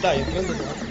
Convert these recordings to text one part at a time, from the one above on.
Tá entrando no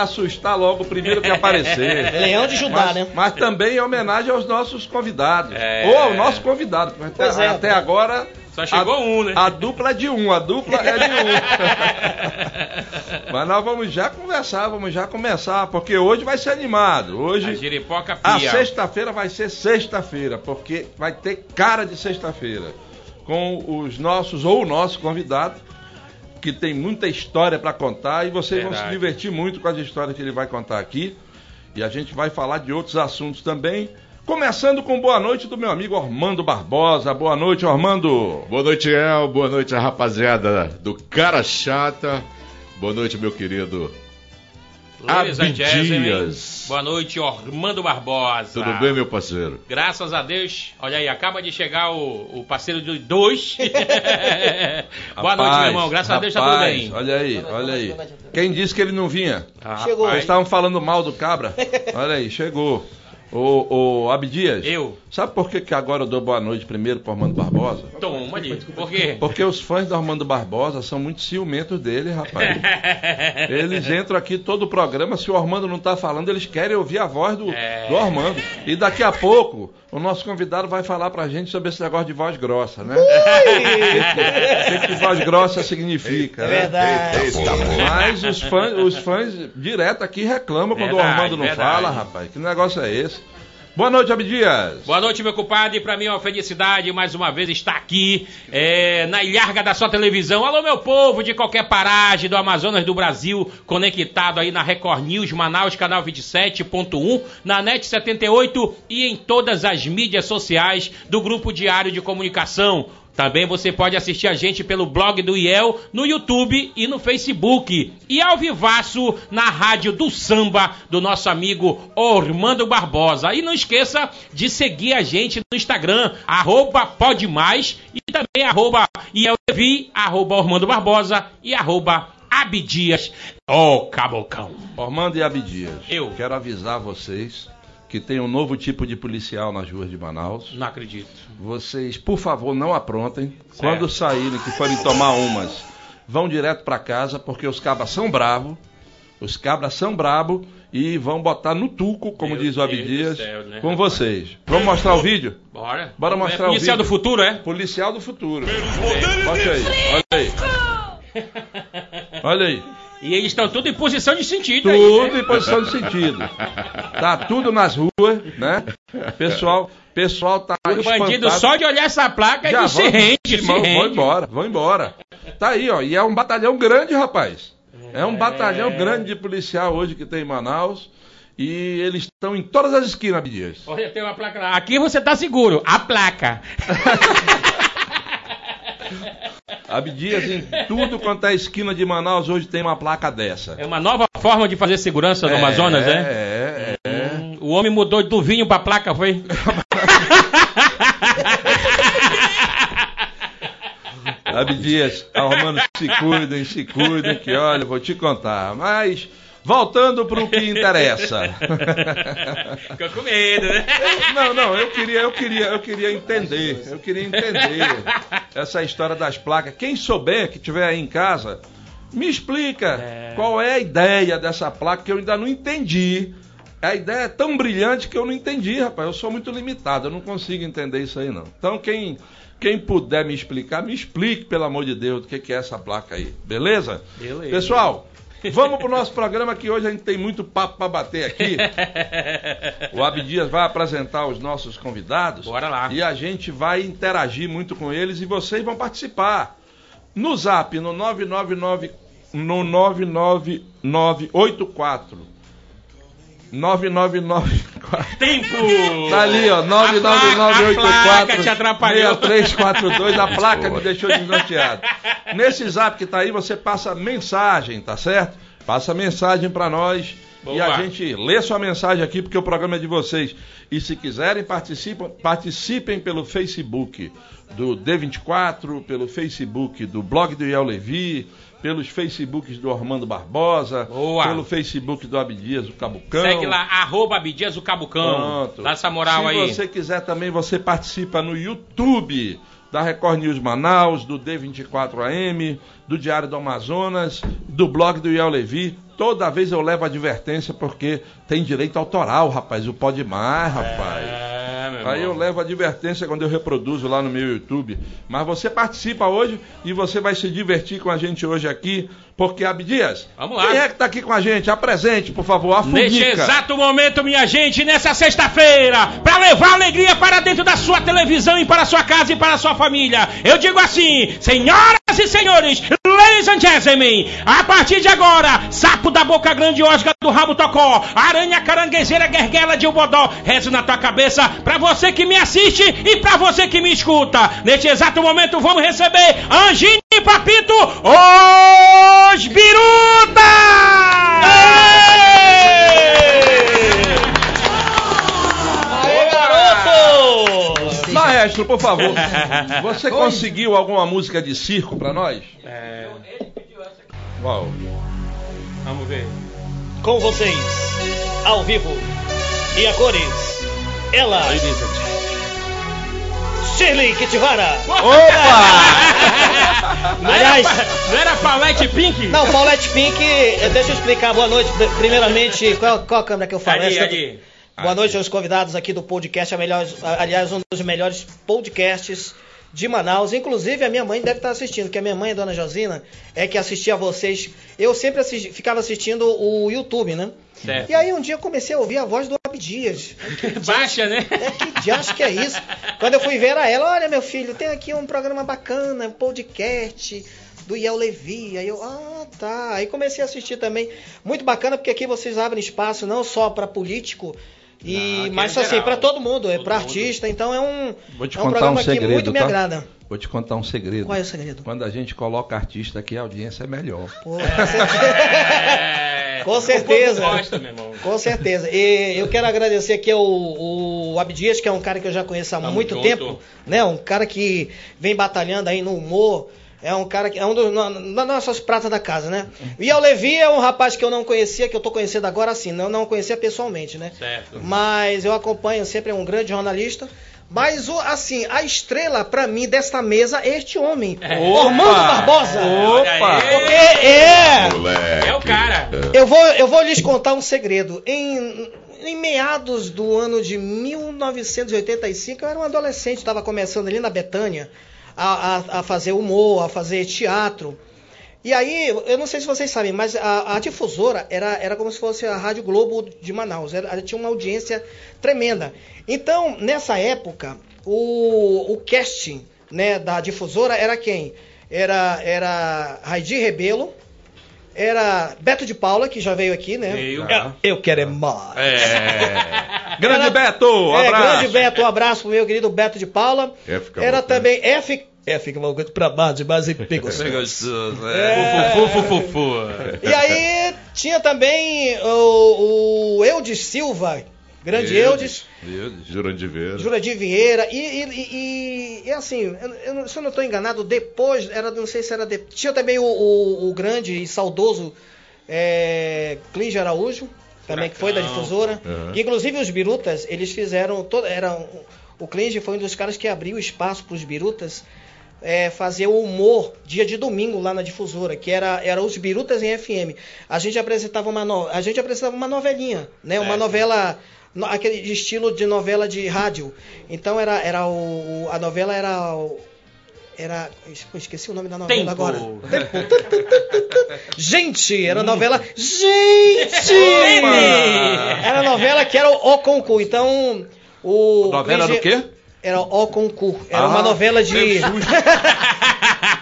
Assustar logo o primeiro que aparecer. Leão de Judá, Mas, né? mas também em homenagem aos nossos convidados. É. Ou ao nosso convidado. porque Até, é. até agora. Só chegou a, um, né? A dupla é de um, a dupla é de um. mas nós vamos já conversar, vamos já começar, porque hoje vai ser animado. A Hoje. A pia. sexta-feira vai ser sexta-feira, porque vai ter cara de sexta-feira. Com os nossos, ou o nosso convidado, que tem muita história para contar e vocês vão se Verdade. divertir muito com as histórias que ele vai contar aqui. E a gente vai falar de outros assuntos também. Começando com boa noite do meu amigo Ormando Barbosa. Boa noite, Ormando. Boa noite, El. Boa noite, a rapaziada do Cara Chata. Boa noite, meu querido. Abdias. Boa noite, Ormando Barbosa. Tudo bem, meu parceiro? Graças a Deus. Olha aí, acaba de chegar o, o parceiro de dois. Boa noite, meu irmão. Graças a Deus tá tudo rapaz, bem. Olha aí, olha aí. Quem disse que ele não vinha? Ah, Chegou. Eles rapaz, estavam falando mal do cabra. Olha aí, chegou. O, o Abdias. Eu. Sabe por que, que agora eu dou boa noite primeiro pro Armando Barbosa? Toma ali. Por quê? Porque os fãs do Armando Barbosa são muito ciumentos dele, rapaz. Eles entram aqui todo o programa, se o Armando não tá falando, eles querem ouvir a voz do, É. do Armando. E daqui a pouco, o nosso convidado vai falar pra gente sobre esse negócio de voz grossa, né? O que, que voz grossa significa, É né? verdade. Mas os fãs, os fãs direto aqui reclamam quando o Verdade, Armando não verdade. fala, rapaz. Que negócio é esse? Boa noite, Abdias. Boa noite, meu compadre. Pra mim é uma felicidade mais uma vez estar aqui é, na ilharga da sua televisão. Alô, meu povo de qualquer paragem do Amazonas do Brasil, conectado aí na Record News, Manaus, canal 27.1, na NET 78 e em todas as mídias sociais do Grupo Diário de Comunicação. Também você pode assistir a gente pelo blog do IEL, no YouTube e no Facebook. E ao vivaço na Rádio do Samba, do nosso amigo Ormando Barbosa. E não esqueça de seguir a gente no Instagram, arroba Pode Mais, e também arroba IELTV, arroba Ormando Barbosa e arroba Abdias, ô cabocão. Ormando e Abdias. Eu. Quero avisar vocês que tem um novo tipo de policial nas ruas de Manaus. Não acredito. Vocês, por favor, não aprontem. Certo. Quando saírem, que forem tomar umas, vão direto pra casa, porque os cabras são bravos. Os cabras são bravos e vão botar no tuco, como Meu diz o Abdias, né, com rapaz? vocês. Vamos mostrar o vídeo? Bora. Bora Vamos mostrar ver. o Policial vídeo. do futuro, é? Policial do futuro. Bote aí, olha aí. Olha aí. E eles estão tudo em posição de sentido aí, Tudo né? em posição de sentido. Tá tudo nas ruas, né? Pessoal, pessoal tá O bandido espantado. só de olhar essa placa Já ele se rende, se rende. vão embora, vão embora. Tá aí, ó. E é um batalhão grande, rapaz. É um batalhão grande de policial hoje que tem em Manaus. E eles estão em todas as esquinas, Abdias. Olha, tem uma placa lá. Aqui você tá seguro. A placa. Abdias, em tudo quanto é esquina de Manaus, hoje tem uma placa dessa. É uma nova forma de fazer segurança no Amazonas, é? É, é, é. Hum, O homem mudou do vinho pra placa, foi? Abdias, arrumando se cuidem, se cuidem, que olha, vou te contar. Mas Voltando para o que interessa. Ficou com medo, né? Não, não, eu queria, eu queria, eu queria entender. Eu queria entender essa história das placas. Quem souber que tiver aí em casa, me explica É. qual é a ideia dessa placa que eu ainda não entendi. A ideia é tão brilhante que eu não entendi, rapaz. Eu sou muito limitado, eu não consigo entender isso aí, não. Então, quem, quem puder me explicar, me explique, pelo amor de Deus, o que, que é essa placa aí. Beleza? Beleza. Pessoal, vamos pro nosso programa que hoje a gente tem muito papo para bater aqui. O Abdias vai apresentar os nossos convidados. Bora lá. E a gente vai interagir muito com eles e vocês vão participar. No zap, no 999, no 99984. 9994. Tempo! Tá ali, ó, A placa te 99984 atrapalhou. 6342. A placa me deixou desnorteado. Nesse zap que tá aí, você passa mensagem, tá certo? Passa mensagem pra nós. Boa. E a gente lê sua mensagem aqui porque o programa é de vocês. E se quiserem, participam, participem pelo Facebook do D24, pelo Facebook do blog do Iel Levi, pelos Facebooks do Armando Barbosa, Boa. pelo Facebook do Abdias, o Cabucão. Segue lá, arroba Abdias o Cabucão. Pronto. Dá essa moral Se aí. você quiser também, você participa no YouTube da Record News Manaus, do D24AM, do Diário do Amazonas, do blog do Iel Levi. Toda vez eu levo advertência porque tem direito autoral, rapaz. O Pode Mais, rapaz. É, meu Aí eu irmão. levo advertência quando eu reproduzo lá no meu YouTube. Mas você participa hoje e você vai se divertir com a gente hoje aqui, porque Abdias, Vamos lá. quem é que tá aqui com a gente? Apresente, por favor, a Neste exato momento, minha gente, nessa sexta-feira, para levar alegria para dentro da sua televisão e para a sua casa e para a sua família. Eu digo assim, senhoras e senhores, ladies and gentlemen, a partir de agora, sapo da boca grande, osga do rabo tocó, aranha caranguejeira, guerguela de ubodó, rezo na tua cabeça, para você que me assiste e para você que me escuta. Neste exato momento, vamos receber Anjinho e Papito, os Biruta! Maestro, por favor, você conseguiu alguma música de circo pra nós? É, Qual? vamos ver. Com vocês, ao vivo e a cores, ela, Shirley Kitivara. Opa! Não Aliás- era, não era Paulette Pink? Não, Paulette Pink, eh, deixa eu explicar. Boa noite. Primeiramente, qual, qual a câmera que eu falo? Ali, Essa- ali. Boa noite aos convidados aqui do podcast, aliás, um dos melhores podcasts de Manaus. Inclusive, a minha mãe deve estar assistindo, que a minha mãe, a dona Josina, é que assistia a vocês. Eu sempre assisti- ficava assistindo o YouTube, né? Certo. E aí um dia eu comecei a ouvir a voz do Abdias. Baixa, né? É que diacho que é isso? Quando eu fui ver a ela, olha meu filho, tem aqui um programa bacana, um podcast do Iel Levi. Aí eu, ah, tá. Aí comecei a assistir também. Muito bacana porque aqui vocês abrem espaço não só para político, e aqui mas é assim, para todo mundo, é Todo para mundo. artista, então é um, Vou te é um contar programa um que segredo, muito me tá? agrada. Vou te contar um segredo. Qual é o segredo? Quando a gente coloca artista aqui, a audiência é melhor. Pô, É. Com certeza. Gosta, meu irmão. Com certeza. E eu quero agradecer aqui ao, o Abdias, que é um cara que eu já conheço há Tamo muito junto. tempo, né? Um cara que vem batalhando aí no humor. É um cara que é um dos no- das nossas pratas da casa, né? E ao Levi é um rapaz que eu não conhecia, que eu tô conhecendo agora sim, não, não conhecia pessoalmente, né? Certo. Mas eu acompanho sempre é um grande jornalista. Mas o assim, a estrela pra mim desta mesa é este homem, É. Ormando Barbosa. Opa! Porque é Moleque. É o cara. eu vou, eu vou lhes contar um segredo. Em, em meados do ano de 1985, eu era um adolescente, estava começando ali na Betânia a, a- a fazer humor, a fazer teatro. E aí, eu não sei se vocês sabem, mas a, a difusora era, era como se fosse a Rádio Globo de Manaus. Ela tinha uma audiência tremenda. Então, nessa época, o, o casting né, da difusora era quem? Era, era Raidi Rebelo, era Beto de Paula, que já veio aqui, né? Veio. É, Eu quero é mais. É. Grande Era- Beto, um é, abraço. grande Beto, um abraço pro meu querido Beto de Paula. F Era também F. F Cavalcante pra baixo, mas e pegou. Gostoso, É. Fufu, fufu, fufu. E aí tinha também o, o Eudes Silva, grande Eudes, Eudes. Jurandir Vieira. Jurandir Vieira, e, e, e, e, assim, eu, eu se eu não estou enganado, depois, era, não sei se era. de- tinha também o, o, o grande e saudoso é, Araújo, também que foi da difusora. Uhum. Inclusive os Birutas, eles fizeram. Todo, era, o Clínio foi um dos caras que abriu espaço para os Birutas é, fazer o humor dia de domingo lá na difusora, que era, era os Birutas em FM. A gente apresentava uma, no- a gente apresentava uma novelinha, né? Uma É. novela. no- aquele estilo de novela de rádio. Então era, era o. A novela era. o- era. Esqueci o nome da novela Tempo. agora. Gente, era novela. Gente! Era novela que era o, o Concurso. Então. O Novela do quê? Era o Concurso. Era Ah, uma novela de.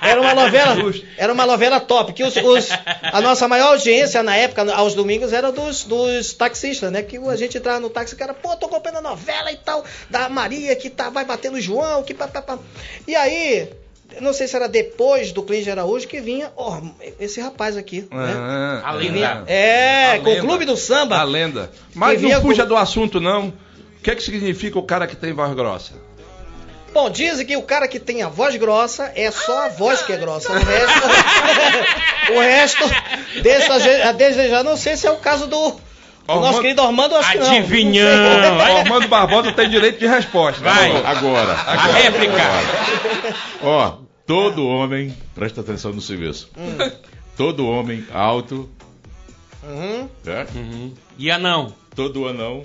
Era uma novela, era uma novela top, que os, os- a nossa maior audiência na época, aos domingos, era dos, dos taxistas, né? Que a gente entrava no táxi, o cara, pô, tô acompanhando a novela e tal, da Maria, que tá, vai bater no João, que pá, pá, pá. E aí, não sei se era depois do Clínio Araújo que vinha, ó, esse rapaz aqui, né? Ah, A Que lenda. vinha- é, A com o lenda. Clube do Samba. A lenda. Mas não fuja com- do assunto, não. O que é que significa o cara que tem voz grossa? Bom, dizem que o cara que tem a voz grossa é só a voz que é grossa. O resto. o resto. Deixa a gente- a desejar. Não sei se é o caso do. do Armando- nosso querido Armando, acho que não. Adivinhão. Não sei. Vai. O Armando Barbosa tem direito de resposta. Vai. Agora. A agora, réplica. agora. Ó, todo homem, presta atenção no serviço. Todo homem alto, Uhum. certo? Uhum. E anão? Todo anão.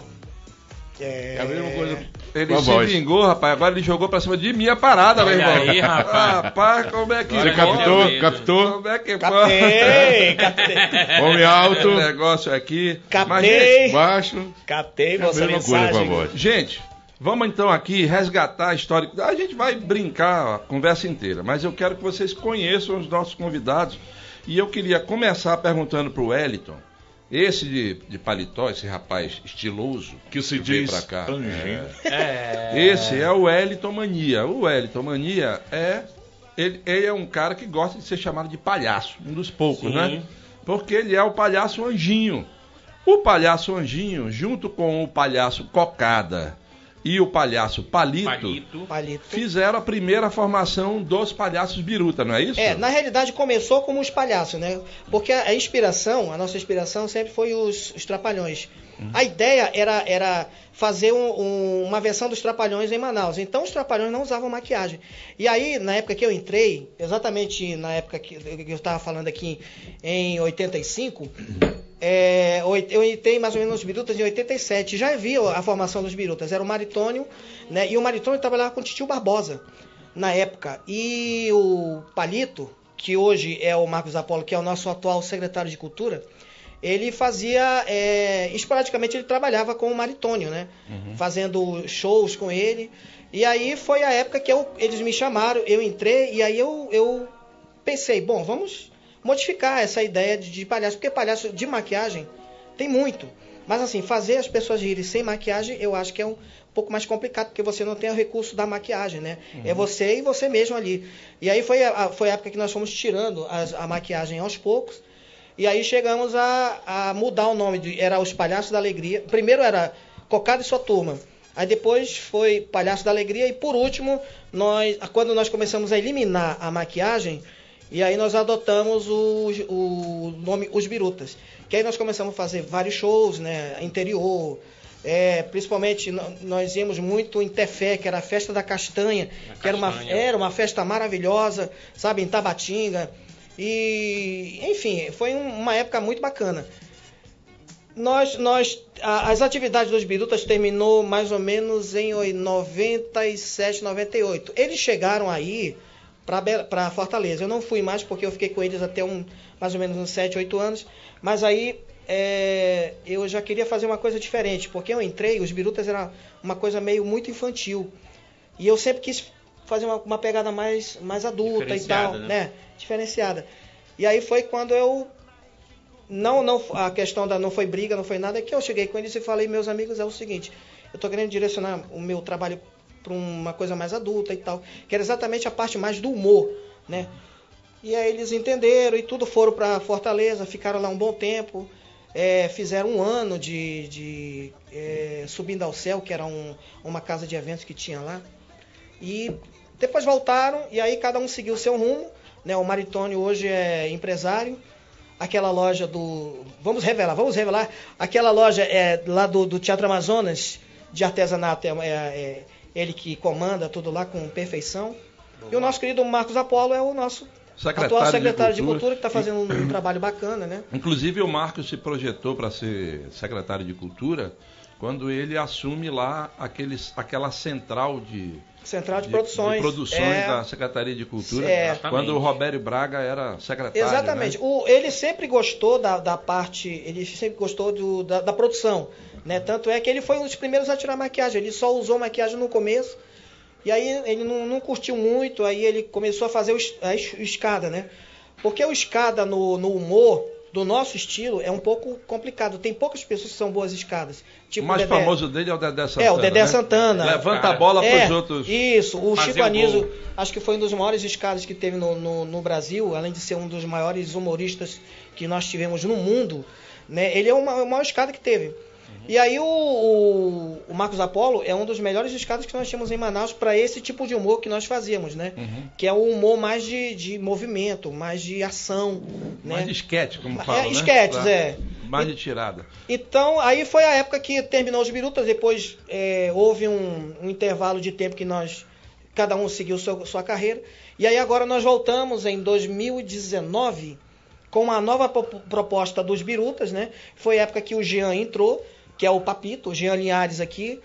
É... É a mesma coisa. Ele a se voz. vingou, rapaz. Agora ele jogou pra cima de minha parada, meu irmão. aí, rapaz. Rapaz, como é que Você Você pode? captou? Captou? Como é que Captei, captei. Homem alto, Esse negócio aqui. Mas, Captei. baixo. Captei É a coisa com a mensagem. gente, gente, vamos então aqui resgatar a história. A gente vai brincar a conversa inteira, mas eu quero que vocês conheçam os nossos convidados. E eu queria começar perguntando pro Wellington. Esse de, de paletó, esse rapaz estiloso Que se veio diz pra cá. anjinho. É. Esse é o Wellington Mania. O Wellington Mania é. Ele, ele é um cara que gosta de ser chamado de palhaço, um dos poucos, Sim. né? Porque ele é o palhaço anjinho. O palhaço anjinho, junto com o palhaço cocada e o palhaço palito, Palito. Palito. fizeram a primeira formação dos palhaços biruta, não é isso? É, na realidade começou como os palhaços, né? Porque a, inspiração, a nossa inspiração sempre foi os, os trapalhões. A ideia era, era fazer um- um- uma versão dos trapalhões em Manaus. Então os trapalhões não usavam maquiagem. E aí, na época que eu entrei, exatamente na época que eu estava falando aqui em 85, é, oit- eu entrei mais ou menos nos Birutas em 87. Já havia a formação dos Birutas. Era o Maritônio, né? E o Maritônio trabalhava com o Titio Barbosa na época. E o Palito, que hoje é o Marcos Apolo, que é o nosso atual secretário de Cultura, ele fazia. é, esporadicamente ele trabalhava com o Maritônio, né? Fazendo shows com ele. E aí foi a época que eu- eles me chamaram, eu entrei, e aí eu, eu pensei, bom, vamos modificar essa ideia de, de palhaço, porque palhaço de maquiagem tem muito. Mas assim, fazer as pessoas rirem sem maquiagem, eu acho que é um pouco mais complicado, porque você não tem o recurso da maquiagem, né? É você e você mesmo ali. E aí foi a, a- foi a época que nós fomos tirando as- a maquiagem aos poucos. E aí chegamos a, a mudar o nome, de, era os Palhaços da Alegria. Primeiro era Cocada e sua turma. Aí depois foi Palhaço da Alegria e por último, nós, quando nós começamos a eliminar a maquiagem, e aí nós adotamos o, o nome Os Birutas. Que aí nós começamos a fazer vários shows, né, interior, é, principalmente nós íamos muito em Tefé, que era a festa da castanha, que era uma, castanha. era uma festa maravilhosa, sabe, em Tabatinga. E, enfim, foi um- uma época muito bacana. Nós, nós, as atividades dos Birutas terminou mais ou menos em oi- 97, 98. Eles chegaram aí para Fortaleza. Eu não fui mais porque eu fiquei com eles até um, mais ou menos uns 7, 8 anos. Mas aí é, eu já queria fazer uma coisa diferente, porque eu entrei, os Birutas era uma coisa meio muito infantil. E eu sempre quis fazer uma, uma pegada mais, mais adulta e tal, né? né? Diferenciada. E aí foi quando eu não, não, a questão da não foi briga, não foi nada, é que eu cheguei com eles e falei, meus amigos, é o seguinte, eu tô querendo direcionar o meu trabalho para uma coisa mais adulta e tal, que era exatamente a parte mais do humor, né? E aí eles entenderam e tudo foram para Fortaleza, ficaram lá um bom tempo, é, fizeram um ano de, de é, Subindo ao Céu, que era um- uma casa de eventos que tinha lá. E depois voltaram e aí cada um seguiu o seu rumo. Né? O Maritônio hoje é empresário. aquela loja do. Vamos revelar, vamos revelar. Aquela loja é, lá do, do Teatro Amazonas, de artesanato, é, é, é ele que comanda tudo lá com perfeição. E o nosso querido Marcos Apolo é o nosso Secretário atual secretário de de Cultura. Cultura, que está fazendo um, um trabalho bacana, né? Inclusive o Marcos se projetou para ser secretário de Cultura quando ele assume lá aqueles, aquela central de, Central de, Produções. de produções É, da Secretaria de Cultura, É. quando o Robério Braga era secretário. Exatamente. né? O, ele sempre gostou da, da parte, ele sempre gostou do- da, da produção, né? Tanto é que ele foi um dos primeiros a tirar maquiagem. Ele só usou maquiagem no começo. E aí ele não, não curtiu muito, aí ele começou a fazer o, a escada, né? Porque o escada no, no humor do nosso estilo é um pouco complicado. Tem poucas pessoas que são boas escadas. O Tipo mais Dedé. famoso dele é o Dedé Santana. É, o Dedé né? Santana. Levanta Cara, a bola para É, os outros. Isso, o Chico o Anísio, gol. acho que foi um dos maiores escadas que teve no, no, no Brasil, além de ser um dos maiores humoristas que nós tivemos no mundo, né? Ele é o ma- o maior escada que teve. E aí o, o, o Marcos Apolo é um dos melhores escadas que nós tínhamos em Manaus para esse tipo de humor que nós fazíamos, né? Uhum. Que é o humor mais de, de movimento, mais de ação, né? Mais de esquete, como É, fala, né? esquetes, Pra- é. Mais de tirada. Então, aí foi a época que terminou os birutas, depois é, houve um, um intervalo de tempo que nós, cada um seguiu seu- sua carreira, e aí agora nós voltamos em 2019 com uma nova po- proposta dos birutas, né? Foi a época que o Jean entrou, que é o Papito, o Jean Linhares aqui,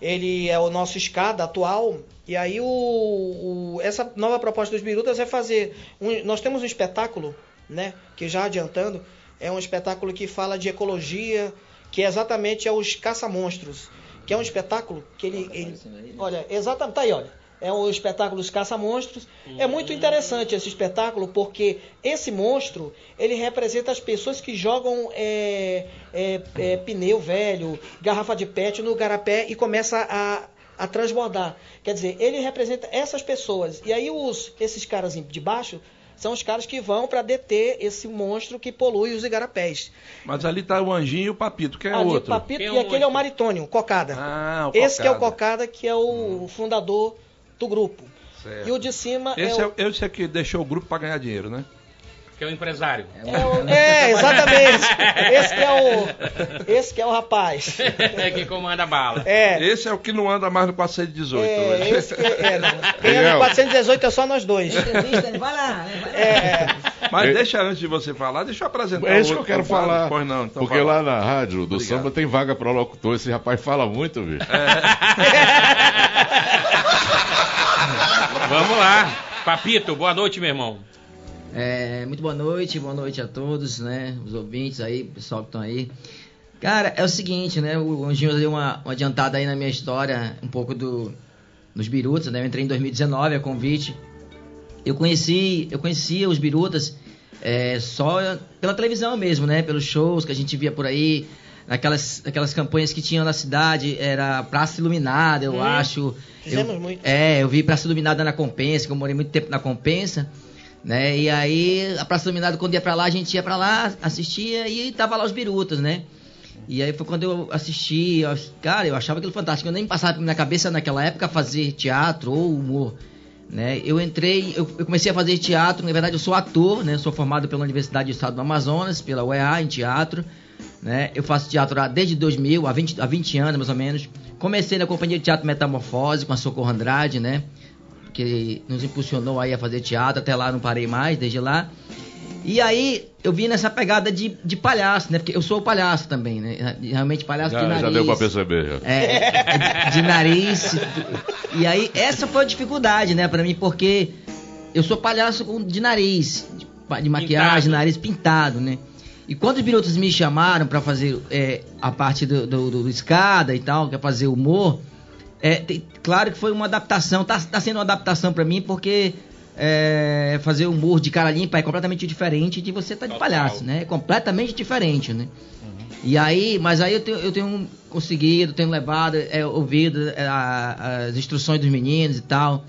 ele é o nosso escada atual, e aí o, o- essa nova proposta dos birutas é fazer, um- nós temos um espetáculo, né? Que já adiantando, é um espetáculo que fala de ecologia, que exatamente é os caça-monstros, que é um espetáculo que ele, ele- olha, exatamente, tá aí, olha, é o espetáculo Os Caça-Monstros. É muito interessante esse espetáculo porque esse monstro ele representa as pessoas que jogam é, é, é, pneu velho, garrafa de pet no garapé e começa a, a transbordar. Quer dizer, ele representa essas pessoas. E aí os, esses caras de baixo são os caras que vão para deter esse monstro que polui os igarapés. Mas ali tá o Anjinho e o Papito, quem é Ali, outro? Papito, Quem é e o aquele é o? Maritônio, Cocada. Ah, o Esse que é o Cocada. Cocada, que é o fundador do grupo. Certo. E o de cima Esse é é, o... esse é que deixou o grupo para ganhar dinheiro, né? Que é o empresário. É, o- é, exatamente. Esse que é o, esse que é o rapaz. que comanda a bala. É, Esse é o que não anda mais no 418 é, hoje. esse que é, não. Quem é Daniel. no 418 é só nós dois. Vai lá. É, Mas É- deixa antes de você falar, deixa eu apresentar É isso que eu quero falar. Pois não, então porque fala. lá na rádio do Obrigado. samba tem vaga para locutor. Esse rapaz fala muito, bicho. Vamos lá. Papito, boa noite, meu irmão. É, muito boa noite, boa noite a todos, né? Os ouvintes aí, pessoal que estão aí. Cara, é o seguinte, né? O Anjinho deu uma, uma adiantada aí na minha história, um pouco do, dos birutas, né? Eu entrei em 2019 a convite. Eu conheci, eu conhecia os birutas é, só pela televisão mesmo, né? Pelos shows que a gente via por aí, naquelas, naquelas campanhas que tinham na cidade, era Praça Iluminada, eu Hum, acho. fizemos eu, muito. É, eu vi Praça Iluminada na Compensa, que eu morei muito tempo na Compensa. Né? E aí, a Praça Iluminada, quando ia pra lá, a gente ia pra lá, assistia e tava lá os birutas, né? E aí foi quando eu assisti, eu cara, eu achava aquilo fantástico. Eu nem passava na minha cabeça naquela época fazer teatro ou humor. Né? Eu entrei, eu, eu comecei a fazer teatro, na verdade eu sou ator, né? Sou formado pela Universidade do Estado do Amazonas, pela UEA em teatro. Né? Eu faço teatro há- desde 2000, há 20, há 20 anos mais ou menos. Comecei na companhia de teatro Metamorfose com a Socorro Andrade, né? Que nos impulsionou aí a fazer teatro, até lá não parei mais, desde lá. E aí eu vim nessa pegada de, de palhaço, né? Porque eu sou palhaço também, né? Realmente palhaço de Já, nariz. já deu para perceber. Já. É, de nariz. E aí, essa foi a dificuldade, né, pra mim, porque eu sou palhaço de nariz, de, de maquiagem, Pintado. nariz pintado, né? E quando os pilotos me chamaram pra fazer é, a parte do, do, do escada e tal, que é fazer humor, é, tem- claro que foi uma adaptação, tá, tá sendo uma adaptação pra mim, porque é, fazer humor de cara limpa é completamente diferente de você estar de Total. palhaço, né? É completamente diferente, né? E aí, mas aí eu tenho, eu tenho conseguido, tenho levado, é, ouvido é, a- as instruções dos meninos e tal.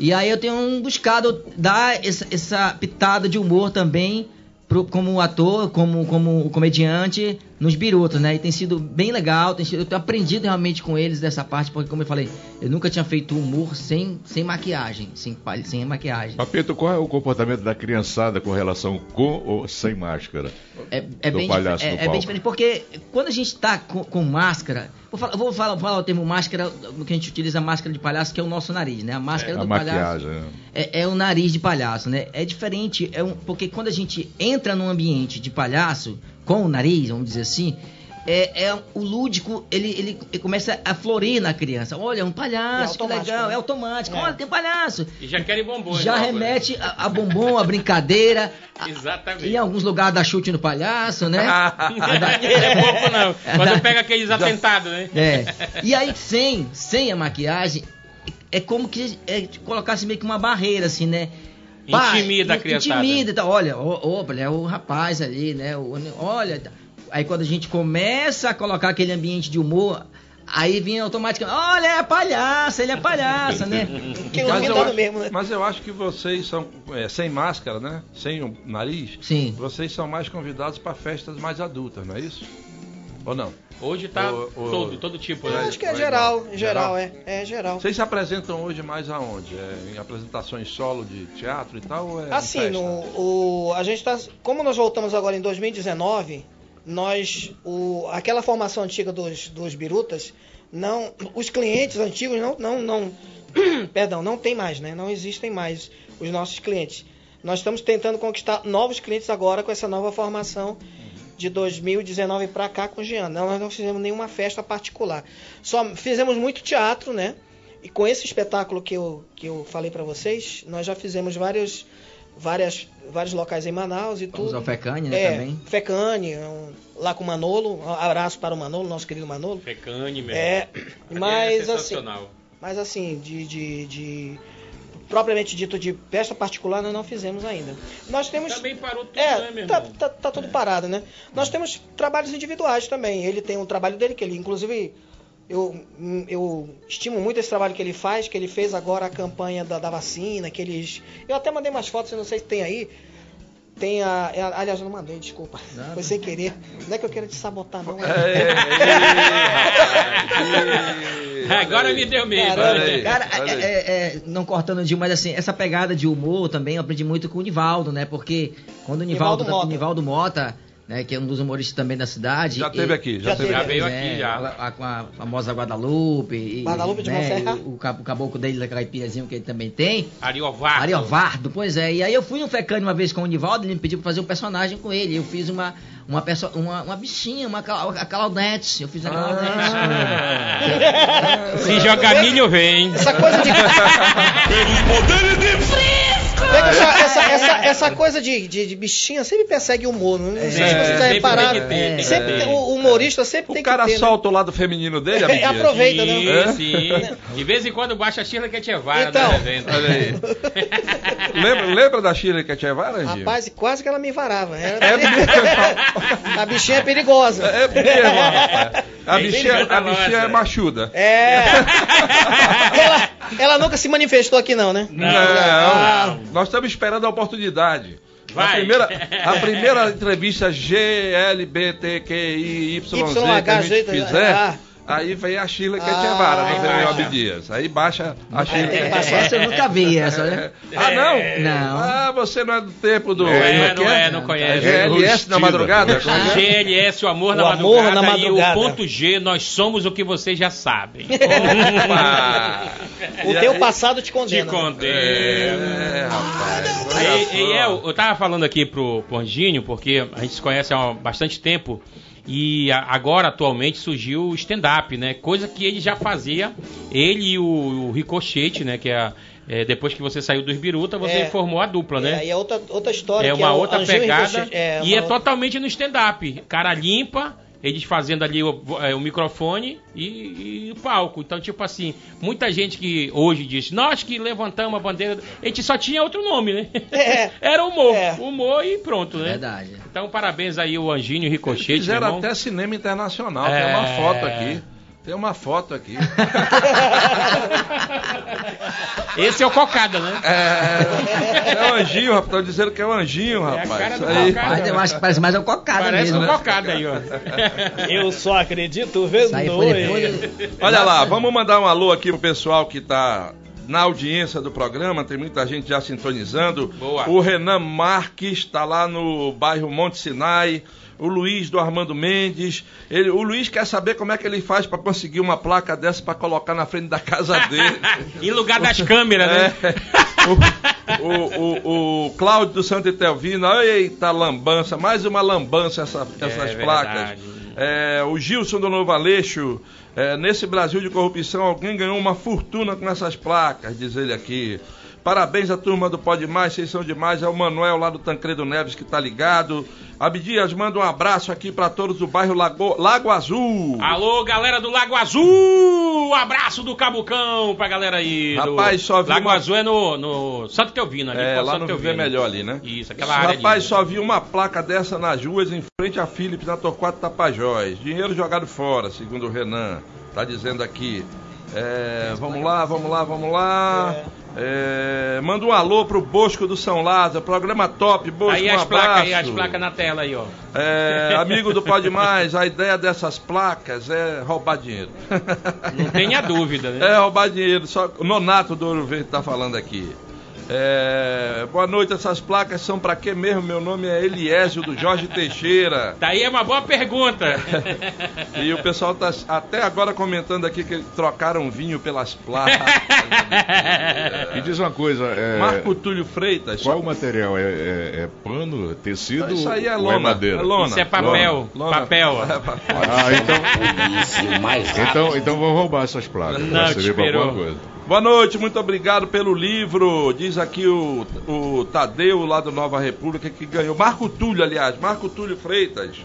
E aí eu tenho buscado dar essa, essa pitada de humor também pro- como ator, como, como comediante nos birutas, né? E tem sido bem legal, tem sido- eu tenho aprendido realmente com eles dessa parte, porque como eu falei, eu nunca tinha feito humor sem, sem maquiagem, sem, sem maquiagem. Papito, qual é o comportamento da criançada com relação com ou sem máscara? É, é do bem, palhaço é, é bem diferente, porque quando a gente tá com, com máscara, vou falar, vou falar, falar o termo máscara, que a gente utiliza máscara de palhaço, que é o nosso nariz, né? A máscara a do palhaço. maquiagem, né? É, é o nariz de palhaço, né? É diferente, é um, porque quando a gente entra num ambiente de palhaço, com o nariz, vamos dizer assim, é, é o lúdico, ele, ele, ele começa a florir na criança. Olha, um palhaço, É que legal, né? é automático. É. Olha, tem palhaço. E já querem bombons. Já logo, né? remete a, a bombom, a brincadeira. a- Exatamente. em alguns lugares dá chute no palhaço, né? Não é pouco, não. Quando pega aqueles atentados, né? É. E aí, sem, sem a maquiagem, é como que é, colocasse meio que uma barreira, assim, né? Intimida a criançada. Intimida, tá? olha, ó, opa, é o rapaz ali, né? o- olha. tá. Aí quando a gente começa a colocar aquele ambiente de humor, aí vem automaticamente, olha, é palhaça, ele é palhaça, né? Então, me eu acho- no mesmo, né? mas eu acho que vocês são é, sem máscara, né? Sem o nariz. Sim. Vocês são mais convidados para festas mais adultas, não é isso? Ou não? Hoje tá O- o- todo, todo tipo, Eu né? acho que é geral, igual. geral, Geral? é. É geral. Vocês se apresentam hoje mais aonde? É, em apresentações solo de teatro e tal? Ou é em Assim, no, o, a gente tá. Como nós voltamos agora em 2019, nós. O, aquela formação antiga dos, dos birutas, não. Os clientes antigos não. não, não perdão, não tem mais, né? Não existem mais os nossos clientes. Nós estamos tentando conquistar novos clientes agora com essa nova formação de 2019 para cá com o Jean. Não, nós não fizemos nenhuma festa particular. Só fizemos muito teatro, né? E com esse espetáculo que eu, que eu falei para vocês, nós já fizemos vários, várias, vários locais em Manaus e Vamos tudo. ao Fecane, né, é, também. Fecane, um- lá com o Manolo. Um abraço para o Manolo, nosso querido Manolo. Fecane, meu. É, mas é assim, sensacional. mas assim, de, de, de- propriamente dito de festa particular nós não fizemos ainda. Nós temos Também parou tudo, é, né, meu tá, irmão? tá, tá tudo parado, né? Nós temos trabalhos individuais também. Ele tem um trabalho dele que ele, inclusive, eu, eu estimo muito esse trabalho que ele faz, que ele fez agora a campanha da, da vacina, que eles. Eu até mandei umas fotos, eu não sei se tem aí. Tem a. é a- aliás, eu não mandei, desculpa. Nada. Foi sem querer. Não é que eu quero te sabotar, não. É, É. é, é, Agora me deu medo. Cara, é- é- é, não cortando o Gil, mas assim, essa pegada de humor também eu aprendi muito com o Nivaldo, né? Porque quando o Nivaldo, Nivaldo Mota. o Nivaldo Mota, né, que é um dos humoristas também da cidade. Já e- teve aqui, já, já teve. Já aqui. veio né, aqui, já. a- a- Com a famosa Guadalupe. e- Guadalupe de né, Monserrat. O, o cab- o caboclo dele da caipirazinho que ele também tem. Ariovar. Ariovardo, pois é. E aí eu fui no Fecane uma vez com o Nivaldo, ele me pediu pra fazer um personagem com ele. Eu fiz uma, uma, perso uma, uma bichinha, uma a Claudete. Eu fiz a Claudete. Ah. Se jogar milho, vem. Essa coisa de. Vê que essa, essa, essa, essa coisa de, de, de bichinha sempre persegue o humor. Não sei já sempre repararam. tem que ter, tem que Sempre ter. o humorista sempre O tem cara que ter. né? solta o lado feminino dele, É, amiguinho. aproveita. né? Sim, sim. De vez em quando baixa a Sheila Ketchevara Então. no evento. Olha aí. lembra, lembra da Shirley Ketchevara, Angie? Rapaz, quase que ela me varava. Era- É a bichinha é perigosa. É mesmo, rapaz. A bichinha, a bichinha é machuda. É. ela, ela nunca se manifestou aqui, não, né? Não, Ah, Nós estamos esperando a oportunidade. A Vai. primeira, a primeira entrevista GLBTQIYZ que a gente fizer, Ah. Aí vem a Sheila Ah, Ketchevara, aí do Fernando baixa. Abdias. Aí baixa a Sheila tem que É, essa eu nunca vi, essa, né? Ah, não? Não. Ah, você não é do tempo do... Não é, não que é, não conhece. GLS na madrugada? É é? GLS, o amor, na, O amor madrugada, na e madrugada. o ponto G, nós somos o que vocês já sabem. O E teu aí- passado te Te condena. É, rapaz. Aí, e é, eu tava falando aqui pro, pro Anjinho, porque a gente se conhece há bastante tempo e a- agora, atualmente, surgiu o stand-up, né? Coisa que ele já fazia, ele e o, o Ricochete, né? Que é, é, depois que você saiu dos Biruta, você É. formou a dupla, É, né? aí é outra, outra história. É uma o outra pegada Ricochete- é, e é totalmente no stand-up. Cara limpa, eles fazendo ali o, é, o microfone e, e o palco. Então, tipo assim, muita gente que hoje diz, nós que levantamos a bandeira, a gente só tinha outro nome, né? É. Era humor. É. Humor e pronto, né? Verdade. Então, parabéns aí o Anjinho Ricochete. Fizeram até cinema internacional, É. tem uma foto aqui. Tem uma foto aqui. Esse é o cocada, né? É, é o anjinho, rapaz. Estão dizendo que é o anjinho, É a rapaz. cara do Isso aí. cocada. Eu acho que parece mais o cocada Parece mesmo. um né? cocada aí, ó. Eu só acredito vendo Isso aí foi ele. depois. Olha lá, vamos mandar um alô aqui pro pessoal que tá na audiência do programa, tem muita gente já sintonizando. Boa. O Renan Marques está lá no bairro Monte Sinai. O Luiz do Armando Mendes. Ele, o Luiz quer saber como é que ele faz para conseguir uma placa dessa para colocar na frente da casa dele. em lugar das câmeras, né? É. O, o, o, o Cláudio do Santo Etelvino, eita lambança, mais uma lambança essa, essas É placas. É, o Gilson do Novo Aleixo, é, nesse Brasil de corrupção, alguém ganhou uma fortuna com essas placas, diz ele aqui. Parabéns à turma do Pode Mais, vocês são demais. É o Manuel lá do Tancredo Neves que tá ligado. Abdias, manda um abraço aqui para todos do bairro Lago, Lago Azul. Alô, galera do Lago Azul! Um abraço do Cabucão pra galera aí. do- Rapaz, só vi Lago uma- Azul é no, no Santo Teovino, ali É, lá Santo no Teovino. Viver Melhor ali, né? Isso, aquela área Rapaz, ali. só vi uma placa dessa nas ruas em frente a Philips, na Torquato Tapajós. Dinheiro jogado fora, segundo o Renan. Tá dizendo aqui. É, vamos lá, vamos lá, vamos lá. É, manda um alô pro Bosco do São Lázaro, programa top, Bosco, Aí um as placas, aí as abraço. placas na tela aí, ó. É, amigo do Pode Mais, a ideia dessas placas é roubar dinheiro. Não tenha dúvida, né? É roubar dinheiro, só o Nonato do Ouro Verde tá falando aqui. É, boa noite, essas placas são pra quê mesmo? Meu nome é Eliésio do Jorge Teixeira. Daí é uma boa pergunta. E o pessoal tá até agora comentando aqui que trocaram vinho pelas placas. E diz uma coisa, é, Marco Túlio Freitas. qual o material? É, é- é pano, tecido Isso aí é ou lona. é madeira? É lona. Isso é papel, Lona. papel. É papel. Ah, então, então, então vou roubar essas placas. Não, Vai te servir pra esperou. Boa noite, muito obrigado pelo livro. Diz aqui o, o Tadeu, lá do Nova República, que ganhou. Marco Túlio, aliás, Marco Túlio Freitas.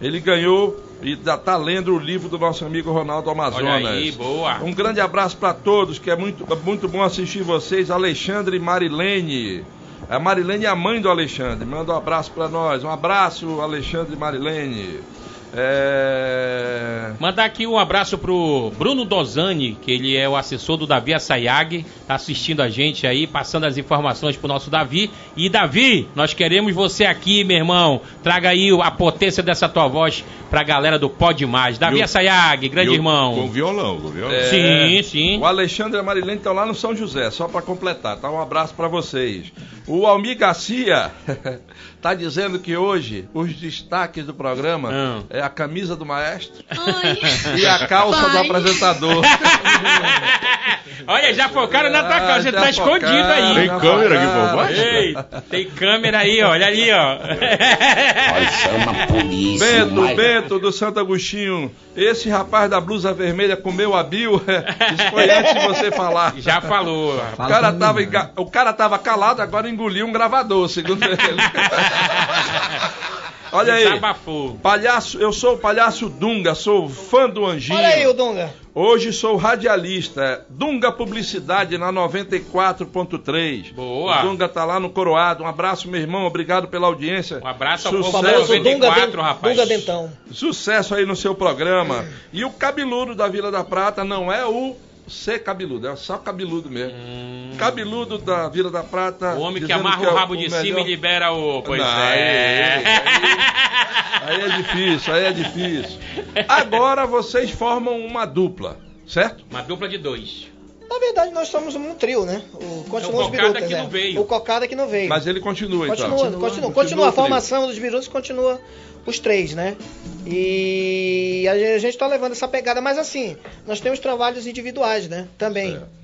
Ele ganhou e já tá lendo o livro do nosso amigo Ronaldo Amazonas. Olha aí, boa. Um grande abraço para todos, que é muito, muito bom assistir vocês. Alexandre e Marilene. A Marilene é a mãe do Alexandre. Manda um abraço para nós. Um abraço, Alexandre e Marilene. É... Mandar aqui um abraço pro Bruno Dozani, que ele é o assessor do Davi Assayag, tá assistindo a gente aí, passando as informações pro nosso Davi. E Davi, nós queremos você aqui, meu irmão. Traga aí a potência dessa tua voz pra galera do Pode Mais. Davi E o- Assayag, grande E o- irmão. Com violão, com violão. É, Sim, sim. O Alexandre e a Marilene estão lá no São José, só para completar, tá? Um abraço para vocês. O Almir Garcia tá dizendo que hoje os destaques do programa Hum. é a camisa do maestro Ai. e a calça do Pai. apresentador. Olha, já focaram na tua casa, você tá escondido aí. Tem câmera aqui por baixo? Ei, tem câmera aí, ó, olha ali, ó. Olha, chama a polícia. Bento, mas- Bento do Santo Agostinho, esse rapaz da blusa vermelha comeu a Bill, isso foi antes de você falar. Já falou. O cara, tava, enga- o cara tava calado, agora engoliu um gravador, segundo ele. Olha aí. Desabafou. Palhaço, eu sou o palhaço Dunga, sou fã do Anjinho. Olha aí o Dunga. Hoje sou radialista. Dunga Publicidade na 94.3. Boa. O Dunga tá lá no Coroado. Um abraço, meu irmão. Obrigado pela audiência. Um abraço ao O povo famoso Dunga, 94, Den- rapaz. Dunga Dentão. Sucesso aí no seu programa. E o cabeludo da Vila da Prata não é o C cabeludo, é só cabeludo mesmo. Cabeludo da Vila da Prata. Hum. O homem que amarra é o rabo de melhor- cima e libera o. Pois Não, é. aí- Aí é difícil, aí é difícil. Agora vocês formam uma dupla, certo? Uma dupla de dois. Na verdade, nós somos um trio, né? O, continua É o os Cocada birutas, que é. não veio. O Cocada que não veio. Mas ele continua, então. Continua, continua, continua, A formação dos birutas continua os três, né? E a gente, a gente tá levando essa pegada, mas assim, nós temos trabalhos individuais, né? Também. Certo.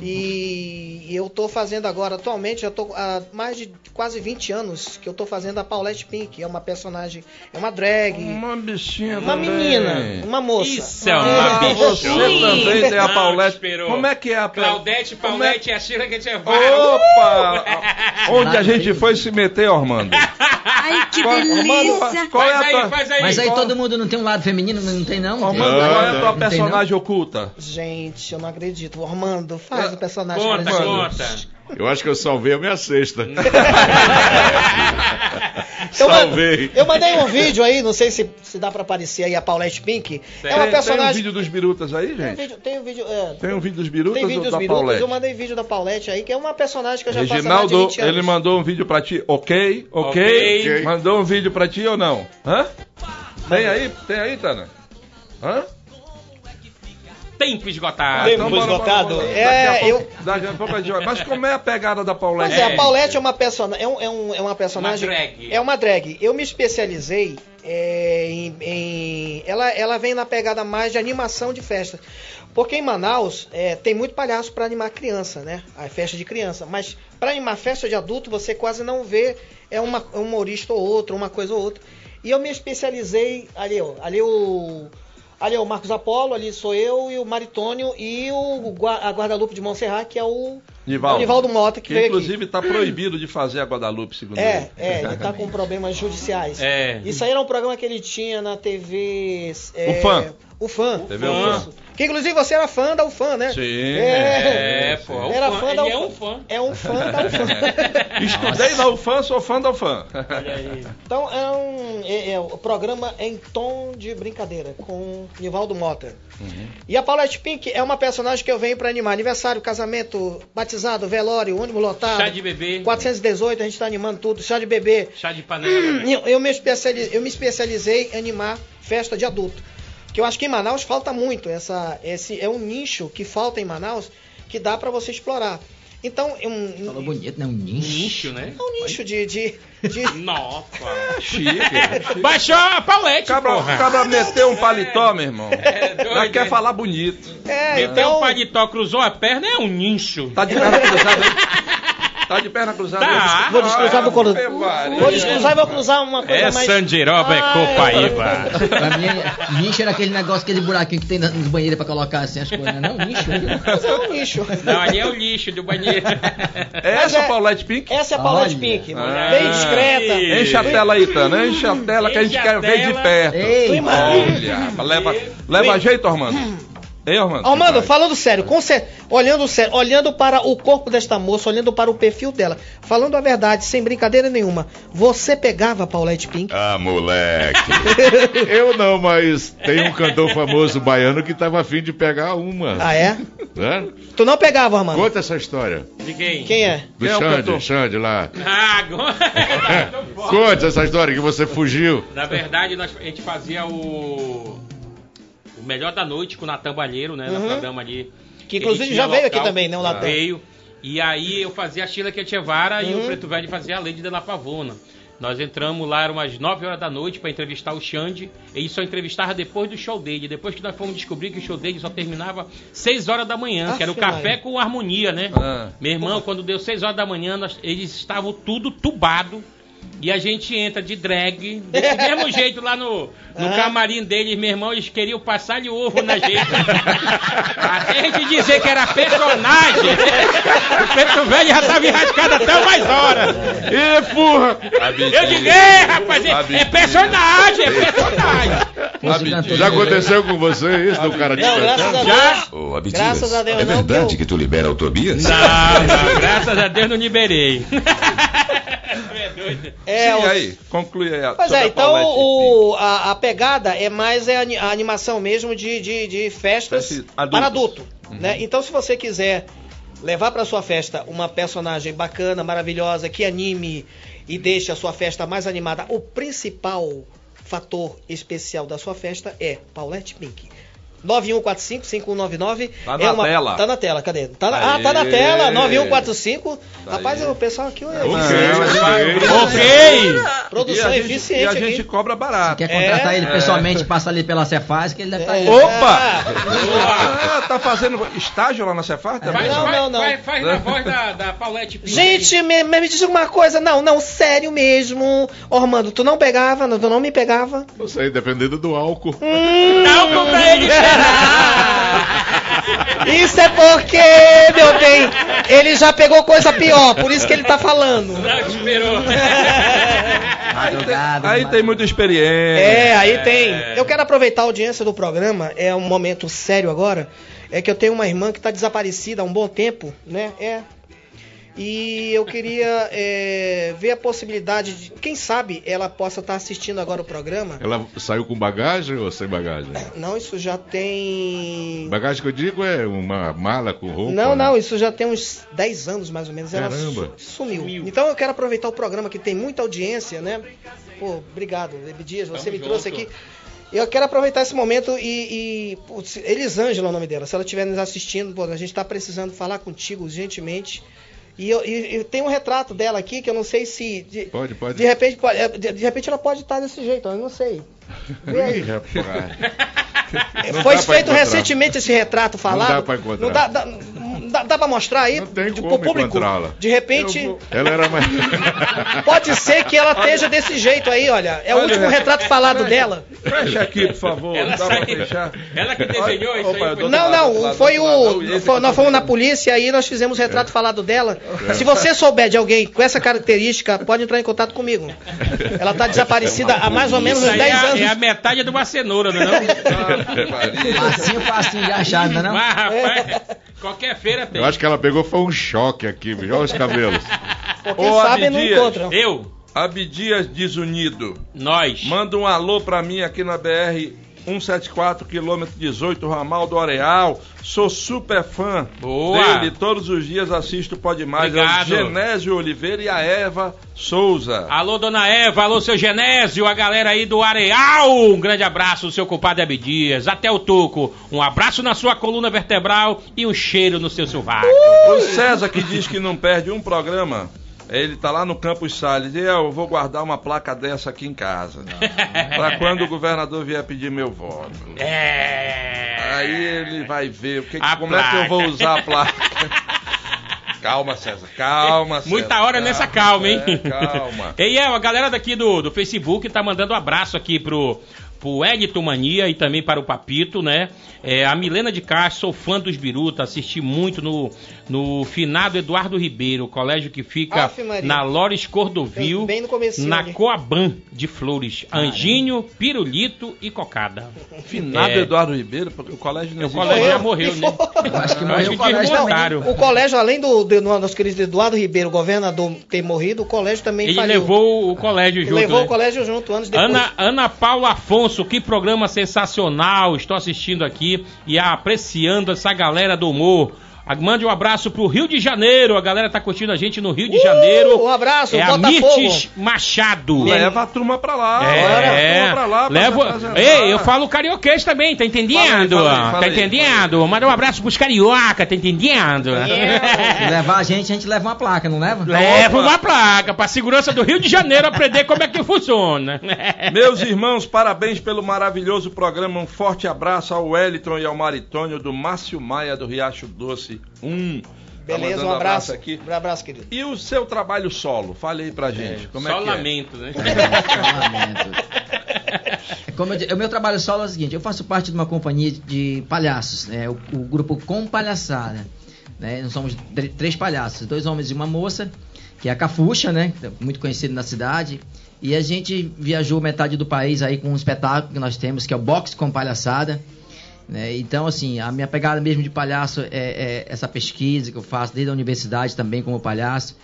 E eu tô fazendo agora, atualmente, já tô há mais de quase 20 anos que eu tô fazendo a Paulette Pink, que é uma personagem, é uma drag, Uma bichinha uma também. menina, uma moça. Isso é uma É, Você também tem a Paulette. esperou. Como é que é a Claudete, Como é- Paulette e a Sheila que a gente vai. Opa! Onde a gente foi se meter, Ormando? Ai, que Qual- delícia. Ormando, qual é Faz a aí, tua... faz aí. Mas aí Qual- todo mundo não tem um lado feminino, não tem não? Ormando, Tem? qual é a tua personagem oculta? Gente, eu não acredito. O Armando, faz o personagem. Conta, gente. conta. Eu acho que eu salvei a minha cesta. Eu, Salvei. eu mandei um vídeo aí, não sei se, se dá pra aparecer aí a Paulette Pink. É uma Tem- Tem um personagem. vídeo dos birutas aí, Tem um gente? vídeo, tem um vídeo, é, Tem um vídeo dos birutas tem vídeo ou dos da minutos, Paulette? eu mandei vídeo da Paulette aí, que é uma personagem que eu já faço há mais de Reginaldo, 20 anos. ele mandou um vídeo pra ti, ok? Ok? Ok. Mandou um vídeo pra ti ou não? Hã? Tem aí? Tem aí, Tana? Hã? Tempo esgotado. Tempo Então, bora, bora, esgotado. bora. É, Daqui a eu- pouco- daqui a pouco a gente vai. Mas como é a pegada da Paulette? Pois é, a Paulette é uma personagem. É, um, é, um- é uma personagem. Uma drag. É uma drag. Eu me especializei é, em. em- ela, ela vem na pegada mais de animação de festa. Porque em Manaus é, tem muito palhaço para animar criança, né? A festa de criança. Mas para animar festa de adulto, você quase não vê é uma, um humorista ou outro, uma coisa ou outra. E eu me especializei ali, ó. Ali o. Ali é o Marcos Apolo, ali sou eu e o Maritônio e o a Guadalupe de Montserrat, que é o Nivaldo. o Nivaldo Mota, que, Que inclusive está proibido de fazer a Guadalupe, segundo É, ele. é, ele tá com problemas judiciais. É. Isso aí era um programa que ele tinha na TV. é, O Fã. O fã. TV O Fã. Isso. Que inclusive você era fã da UFAM, né? Sim. É, pô, é um Era fã, fã da ele é UFAM. um fã. É um fã da UFAM. Estudei na UFAM, sou fã da UFAM. Olha aí. então é um. É, é, o programa em tom de brincadeira, com Nivaldo Mota. Uhum. E a Paulette Pink é uma personagem que eu venho pra animar aniversário, casamento, batizado, velório, ônibus lotado. Chá de bebê. 418, a gente tá animando tudo, chá de bebê. Chá de panela. Eu, eu me especializei, eu me especializei em animar festa de adulto. Que eu acho que em Manaus falta muito. Essa, esse é um nicho que falta em Manaus que dá pra você explorar. Então, é um, Falou bonito, né? Um nicho. Nicho, né? é um nicho de. de, de- Nossa. Chique. Baixou a Paulette, Cabra, porra. cabra meteu um paletó, meu irmão. É, doido, Já quer é. falar bonito. é, Meteu então. um paletó, cruzou a perna, é um nicho. Tá de perna cruzada aí? Tá de perna cruzada Tá. aí? Vou descruzar, vou. Vou descruzar e vou cruzar uma coisa É mais. Sandiroba, é Copaíba. Pra mim, é- nicho era aquele negócio, aquele buraquinho que tem nos banheiros pra colocar assim as coisas, né? Não, nicho. Mas é um nicho. Não, ali é o lixo do banheiro. Essa é- Paulette Pink? Essa é a Paulette Olha. Pink. Ah. Bem discreta. Enche a tela aí, Tana. Enche a tela que a gente a quer ver de perto. Ei, Olha, leva, leva jeito, Armando. Ei, Armando. Armando, falando sério, com cer- olhando sério, olhando para o corpo desta moça, olhando para o perfil dela, falando a verdade, sem brincadeira nenhuma, você pegava a Paulette Pink? Ah, moleque. Eu não, mas tem um cantor famoso baiano que tava afim de pegar uma. Ah, é? Né? Tu não pegava, Armando? Conta essa história. De quem? Quem é? Do Quem é? Xande, Xande lá. Ah, agora. Conta essa história que você fugiu. Na verdade, nós, a gente fazia o. Melhor da noite com o Natan Balheiro, né? No Uhum. programa ali. Que inclusive já veio local, aqui também, né, o Natan? Veio. E aí eu fazia a Sheila Ketchevara e Uhum. o Preto Velho fazia a Lady de La Pavona. Nós entramos lá, eram umas 9 horas da noite para entrevistar o Xande. Ele só entrevistava depois do show dele. Depois que nós fomos descobrir que o show dele só terminava 6 horas da manhã, que era o café Maria. com harmonia, né? Ah. Meu irmão, quando deu 6 horas da manhã, nós- eles estavam tudo tubado. E a gente entra de drag, desse mesmo jeito lá no, no Ah. camarim deles, meu irmão, eles queriam passar de ovo na gente. Até a gente dizer que era personagem, o preto velho já tava enrascado até mais horas. Ih, porra! Eu digo, é, rapaz, é, é personagem, é personagem. Já de- aconteceu com você isso, do cara de Não, graças a Já? Deus. Ô, Abdias, Graças a Deus, é não, verdade que eu- que tu libera o Tobias? Não, não, graças a Deus não liberei. É Sim, o- aí, conclui aí. a- Pois é, a então Pink. o, a, a pegada é mais é a, a animação mesmo de, de, de festas Festa adultos. para adulto. Né? Então, se você quiser levar para sua festa uma personagem bacana, maravilhosa, que anime e deixe a sua festa mais animada, o principal fator especial da sua festa é Paulette Pink. 9145-5199. Tá é na uma- tela. Tá na tela, cadê? Tá na- ah, tá na tela, 9145. Tá Rapaz, aí. o pessoal aqui é mas- Ok! Produção e a gente, eficiente e a aqui. gente cobra barato. Quer contratar É. ele pessoalmente, passa ali pela Cefaz, que ele deve estar aí. Opa! Ah, Ah, tá fazendo estágio lá na Cefaz também? Não, não, não. Faz, faz na voz da, da Paulette Pinto. Gente, me, me, diz uma coisa. Não, não, sério mesmo. Ormando, tu não pegava, não, tu não me pegava? Você aí, dependendo do álcool. Não, não pra ele! Isso é porque, meu bem, ele já pegou coisa pior, por isso que ele tá falando. Madrugada, Aí tem muita experiência. É, aí tem. Eu quero aproveitar a audiência do programa, é um momento sério agora. É que eu tenho uma irmã que tá desaparecida há um bom tempo, né? É. E eu queria é, ver a possibilidade de. Quem sabe ela possa estar assistindo agora o programa. Ela saiu com bagagem ou sem bagagem? Não, isso já tem. Bagagem que eu digo é uma mala com roupa. Não, né? não, isso já tem uns 10 anos mais ou menos. Ela Caramba. su- sumiu. Então eu quero aproveitar o programa que tem muita audiência, né? Pô, obrigado, Ebidias, você Tamo me trouxe junto. aqui. Eu quero aproveitar esse momento e. e putz, Elisângela é o nome dela. Se ela estiver nos assistindo, pô, a gente está precisando falar contigo urgentemente. E eu, e, eu tenho um retrato dela aqui que eu não sei se. De, Pode, pode. de repente, pode- de, de repente ela pode estar desse jeito, eu não sei. Vê aí. Ih, rapaz. É, Não Foi pra feito recentemente esse retrato falado. dá pra encontrar. Não dá, dá, dá, dá pra mostrar aí Não tem de- como pro público. encontrá-la. De repente, vou- Ela era mais. pode ser que ela esteja desse jeito aí, olha. É o Olha, último né? retrato falado dela. Fecha aqui, por favor. Ela Dá pra saiu- fechar? ela que desenhou isso aí, Opa, tô Não, não, lado, foi o. Esse foi- nós fomos na polícia e aí nós fizemos o retrato falado dela. Se você souber de alguém com essa característica, pode entrar em contato comigo. Ela tá desaparecida há mais ou menos Isso uns aí 10 é, a- anos. É a metade de uma cenoura, não é? não? Facinho, facinho de achar, não é não? Mas, rapaz, qualquer feira tem. Eu acho que ela pegou foi um choque aqui, viu? Olha os cabelos. Ô, sabe não Abdias. encontram. Eu, Abdias Desunido. nós. Manda um alô pra mim aqui na BR 174, quilômetro 18, ramal do Areal. Sou super fã Boa. dele. Todos os dias assisto o Pode Mais. É o Obrigado. Genésio Oliveira e a Eva Souza. Alô, dona Eva, alô, seu Genésio, a galera aí do Areal. Um grande abraço, seu compadre Abdias. Até o toco. Um abraço na sua coluna vertebral e um cheiro no seu sovaco. O César que diz que não perde um programa. Ele tá lá no Campus Salles e eu vou guardar uma placa dessa aqui em casa. Pra quando o governador vier pedir meu voto. É. Aí ele vai ver o que, A como é que eu placa. vou usar a placa. calma, César. Calma, César. Muita hora nessa calma, hein? É, calma. E El, a galera daqui do, do Facebook tá mandando um abraço aqui pro, pro Edito Mania e também para o Papito, né? É, a Milena de Castro, sou fã dos Biruta, assisti muito no, no finado Eduardo Ribeiro, colégio que fica Aff, na Lores Cordovil, Bem no comecinho na ali. Coaban de Flores, Anjinho, Pirulito e Cocada. Finado É. Eduardo Ribeiro, porque o colégio não O existe. colégio já Morreu. né? Eu acho que Eu morreu acho o colégio desmontaram. O colégio, além do, do nosso querido Eduardo Ribeiro, governador, ter morrido, o colégio também Ele faliu. levou o colégio junto, Levou né? o colégio junto anos depois. Ana, Ana Paula Afonso, que programa sensacional. Estou assistindo aqui e apreciando essa galera do humor. Mande um abraço pro Rio de Janeiro. A galera tá curtindo a gente no Rio de Uh, Janeiro. um abraço, é a Botafogo. Mirtes Machado. Leva a turma pra lá. É, leva a turma pra lá. pra. Ei, eu falo carioquês também, tá entendendo? Fala aí, fala aí, fala tá entendendo? Manda um abraço pros carioca, tá entendendo? Se levar a gente, a gente leva uma placa, não leva? Leva Opa. uma placa pra segurança do Rio de Janeiro aprender como é que funciona. Meus irmãos, parabéns pelo maravilhoso programa. Um forte abraço ao Wellington e ao Maritônio do Márcio Maia do Riacho Doce 1. Tá Beleza, mandando um abraço. aqui. Um abraço, querido. E o seu trabalho solo? Fale aí pra gente. como é Só que é? lamento, né? Lamento. É Como eu, o meu trabalho solo é o seguinte, eu faço parte de uma companhia de palhaços, né? O, o grupo Com Palhaçada. Né? Nós somos tr- três palhaços, dois homens e uma moça, que é a Cafuxa, né? Muito conhecido na cidade. E a gente viajou metade do país aí com um espetáculo que nós temos, que é o Box com Palhaçada. Né? Então, assim, a minha pegada mesmo de palhaço é, é essa pesquisa que eu faço desde a universidade também como palhaço.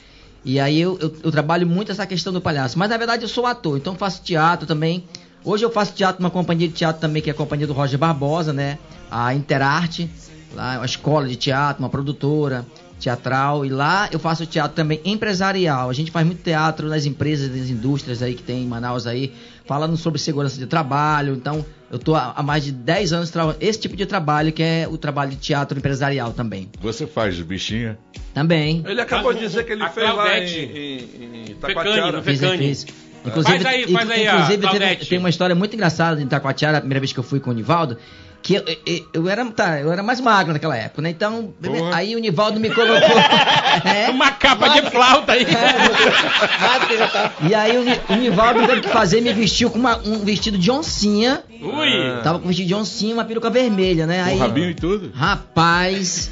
E aí eu, eu, eu trabalho muito essa questão do palhaço. Mas na verdade eu sou ator, então faço teatro também. Hoje eu faço teatro numa companhia de teatro também, que é a companhia do Roger Barbosa, né? A Interarte, lá é uma escola de teatro, uma produtora teatral. E lá eu faço teatro também empresarial. A gente faz muito teatro nas empresas, nas indústrias aí que tem em Manaus aí, falando sobre segurança de trabalho. Então eu tô há mais de 10 anos trabalhando esse tipo de trabalho, que é o trabalho de teatro empresarial também. Você faz bichinha? Também. Ele acabou de dizer que ele A fez lá em, em, em Itacoatiara. no Fiz, fiz. Inclusive, Faz aí, faz aí, inclusive tem, Claudete. tem uma história muito engraçada em Itacoatiara, a primeira vez que eu fui com o Nivaldo, que eu, eu, eu era, tá, eu era mais magro naquela época, né? Então, Porra. aí o Nivaldo me colocou. é, Uma capa de flauta aí. Tá. e aí o, o Nivaldo teve que fazer, me vestiu com uma- um vestido de oncinha. Ui. Tava com um vestido de oncinha e uma peruca vermelha, né? Aí, rabinho e tudo? Rapaz.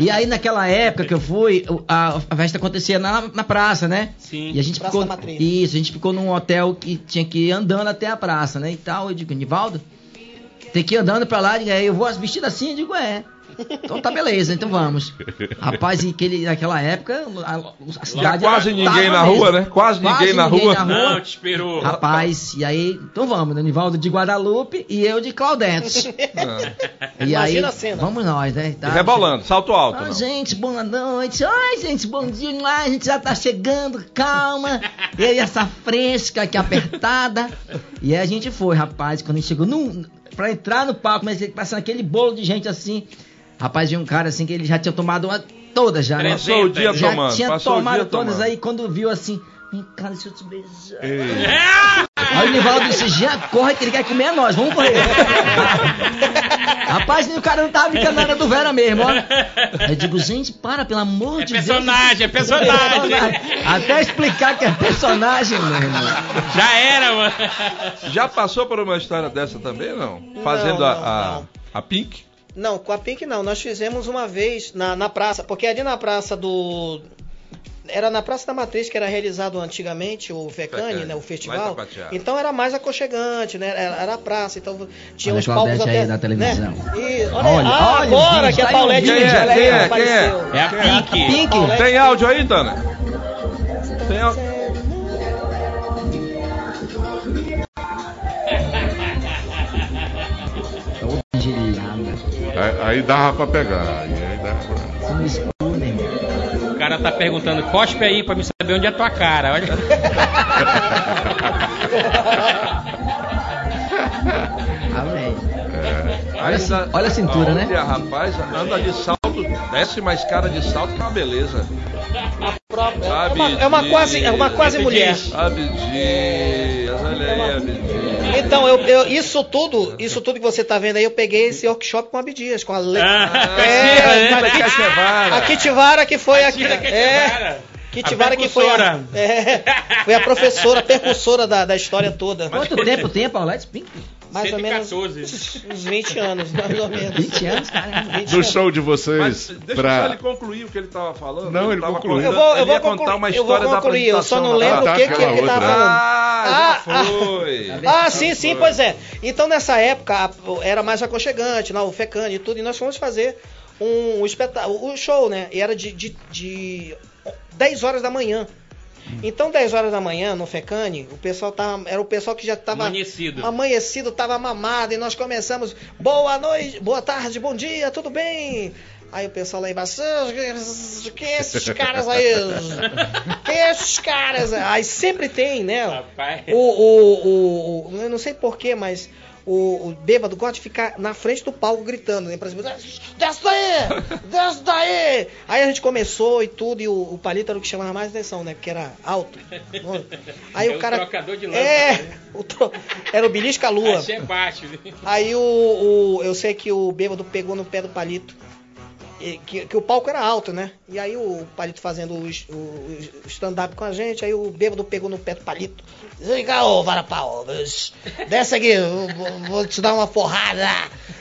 E aí naquela época que eu fui, o- a, a festa acontecia na, na praça, né? Sim. E a gente Praça ficou. Isso, a gente ficou num hotel que tinha que ir andando até a praça, né? E tal. Eu digo, Nivaldo, tem que ir andando pra lá, e aí eu vou vestido assim, eu digo, é. Então tá beleza, então vamos. Rapaz, aquele, naquela época, a, a cidade. quase ninguém na rua, mesmo. né? Quase ninguém na rua. Não, te esperou. Rapaz, e aí, então vamos, né? Nivaldo de Guadalupe e eu de Claudete. E aí, Imagina a cena. vamos nós, né? Tá, rebolando, salto alto. Ah, gente, boa noite. Oi, gente, bom dia. Ah, a gente já tá chegando, calma. E aí, essa fresca aqui apertada. E aí a gente foi, rapaz. Quando a gente chegou no, pra entrar no palco, mas passando aquele bolo de gente assim. Rapaz, viu um cara assim que ele já tinha tomado uma, todas já, né? Passou o dia Já tomando. tinha passou o tomado dia todas tomando. aí. Quando viu assim, vem cá, deixa eu te beijar. Ei, Aí o Nivaldo disse, já corre que ele quer comer nós, vamos correr. Rapaz, o cara não tava brincando nada do Vera mesmo, ó. Aí eu digo, gente, para, pelo amor É de Deus. personagem, é personagem. Até explicar que é personagem, meu irmão. Já era, mano. Já passou por uma história dessa também, não? Fazendo a, não, a, não. a Pink? Não, com a Pink não. Nós fizemos uma vez na, na praça, porque ali na praça do. Era na Praça da Matriz que era realizado antigamente o Fecane, Fecane, né? O festival. Então era mais aconchegante, né? Era, era a praça, então tinha Olha uns a palcos até. aí na televisão. Né? E, olha, Olha, ah, olha agora vídeo, que a tá Paulette. Quem é? olha aí, Quem é? apareceu. É a Pink. Pink. Paulette. Tem áudio aí, Dana? Tem áudio? Angelina, aí, aí dava pra pegar. Aí, aí dava pra... cara tá perguntando, cospe aí pra me saber onde é a tua cara. Olha. Ainda- Olha a cin- olha a cintura, né? Olha, rapaz, anda de salto, desce uma escada de salto que é uma beleza. Própria- É Sabe uma, é uma de- quase, é uma quase Sabe mulher. disso. Abdias, olha aí, Abdias. Então, eu, eu- isso tudo, isso tudo que você tá vendo aí, eu peguei esse workshop com a Abdias, com a Le... Ah, é, né? a, a Kitivara que foi a, que é, cara. Kitivara A que foi a, é, foi a professora, a percussora da, da história toda. Quanto tempo tem a Paulette Pink? Mais ou menos 114. uns 20 anos, mais ou menos. 20 anos, caramba. 20 Do show de Mas vocês deixa só pra. ele concluir o que ele estava falando. Não, ele tava concluiu. Eu vou, eu ele vou contar concluir, uma eu vou história concluir, eu só não lembro da- o que, que ele tava outra. falando. Ah, Ah, já foi. Ah, sim, sim, pois é. Então nessa época era mais aconchegante, lá, o Fecane e tudo, e nós fomos fazer um, um espetáculo, um show, né? E era de, de, de 10 horas da manhã. Então 10 horas da manhã no Fecane, o pessoal tava, era o pessoal que já estava Amanhecido. amanhecido, tava mamado, e nós começamos, boa noite, boa tarde, bom dia, tudo bem? Aí o pessoal lá embaixo, "Ah, quem é esses caras aí? Quem é esses caras? Aí sempre tem, né? Rapaz. O, o, o, o- eu não sei porquê, mas o, o bêbado gosta de ficar na frente do palco gritando, né? Pra cima, desce daí! Desce daí! Aí a gente começou e tudo, e o, o palito era o que chamava mais atenção, né? Porque era alto. Aí É o o cara. trocador de lâmpada, É, né? o tro- era o belisca lua. Achei baixo. Aí o, o- eu sei que o bêbado pegou no pé do palito. Que, que o palco era alto, né? E aí o palito fazendo o, o- o stand-up com a gente, aí o bêbado pegou no pé do palito. Vem cá, ô varapau, desce aqui, eu vou, vou te dar uma porrada.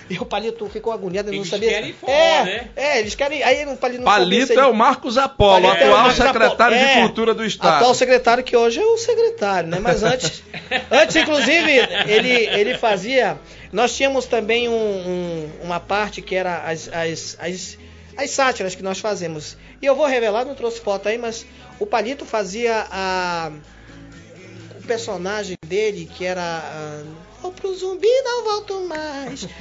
E o palito ficou agoniado, ele não Eles sabia. querem forró, é, né? é, eles querem. Aí o palito não sabia Palito é o Marcos Apolo, Palito é o atual Marcos secretário Apolo. de É, Cultura do Estado. Atual secretário que hoje é o secretário, né? Mas antes, antes inclusive, ele, ele fazia. Nós tínhamos também um- um- uma parte que era as, as, as, as sátiras que nós fazemos. E eu vou revelar, não trouxe foto aí, mas o Palito fazia a o personagem dele que era ah, Vou pro zumbi, não volto mais.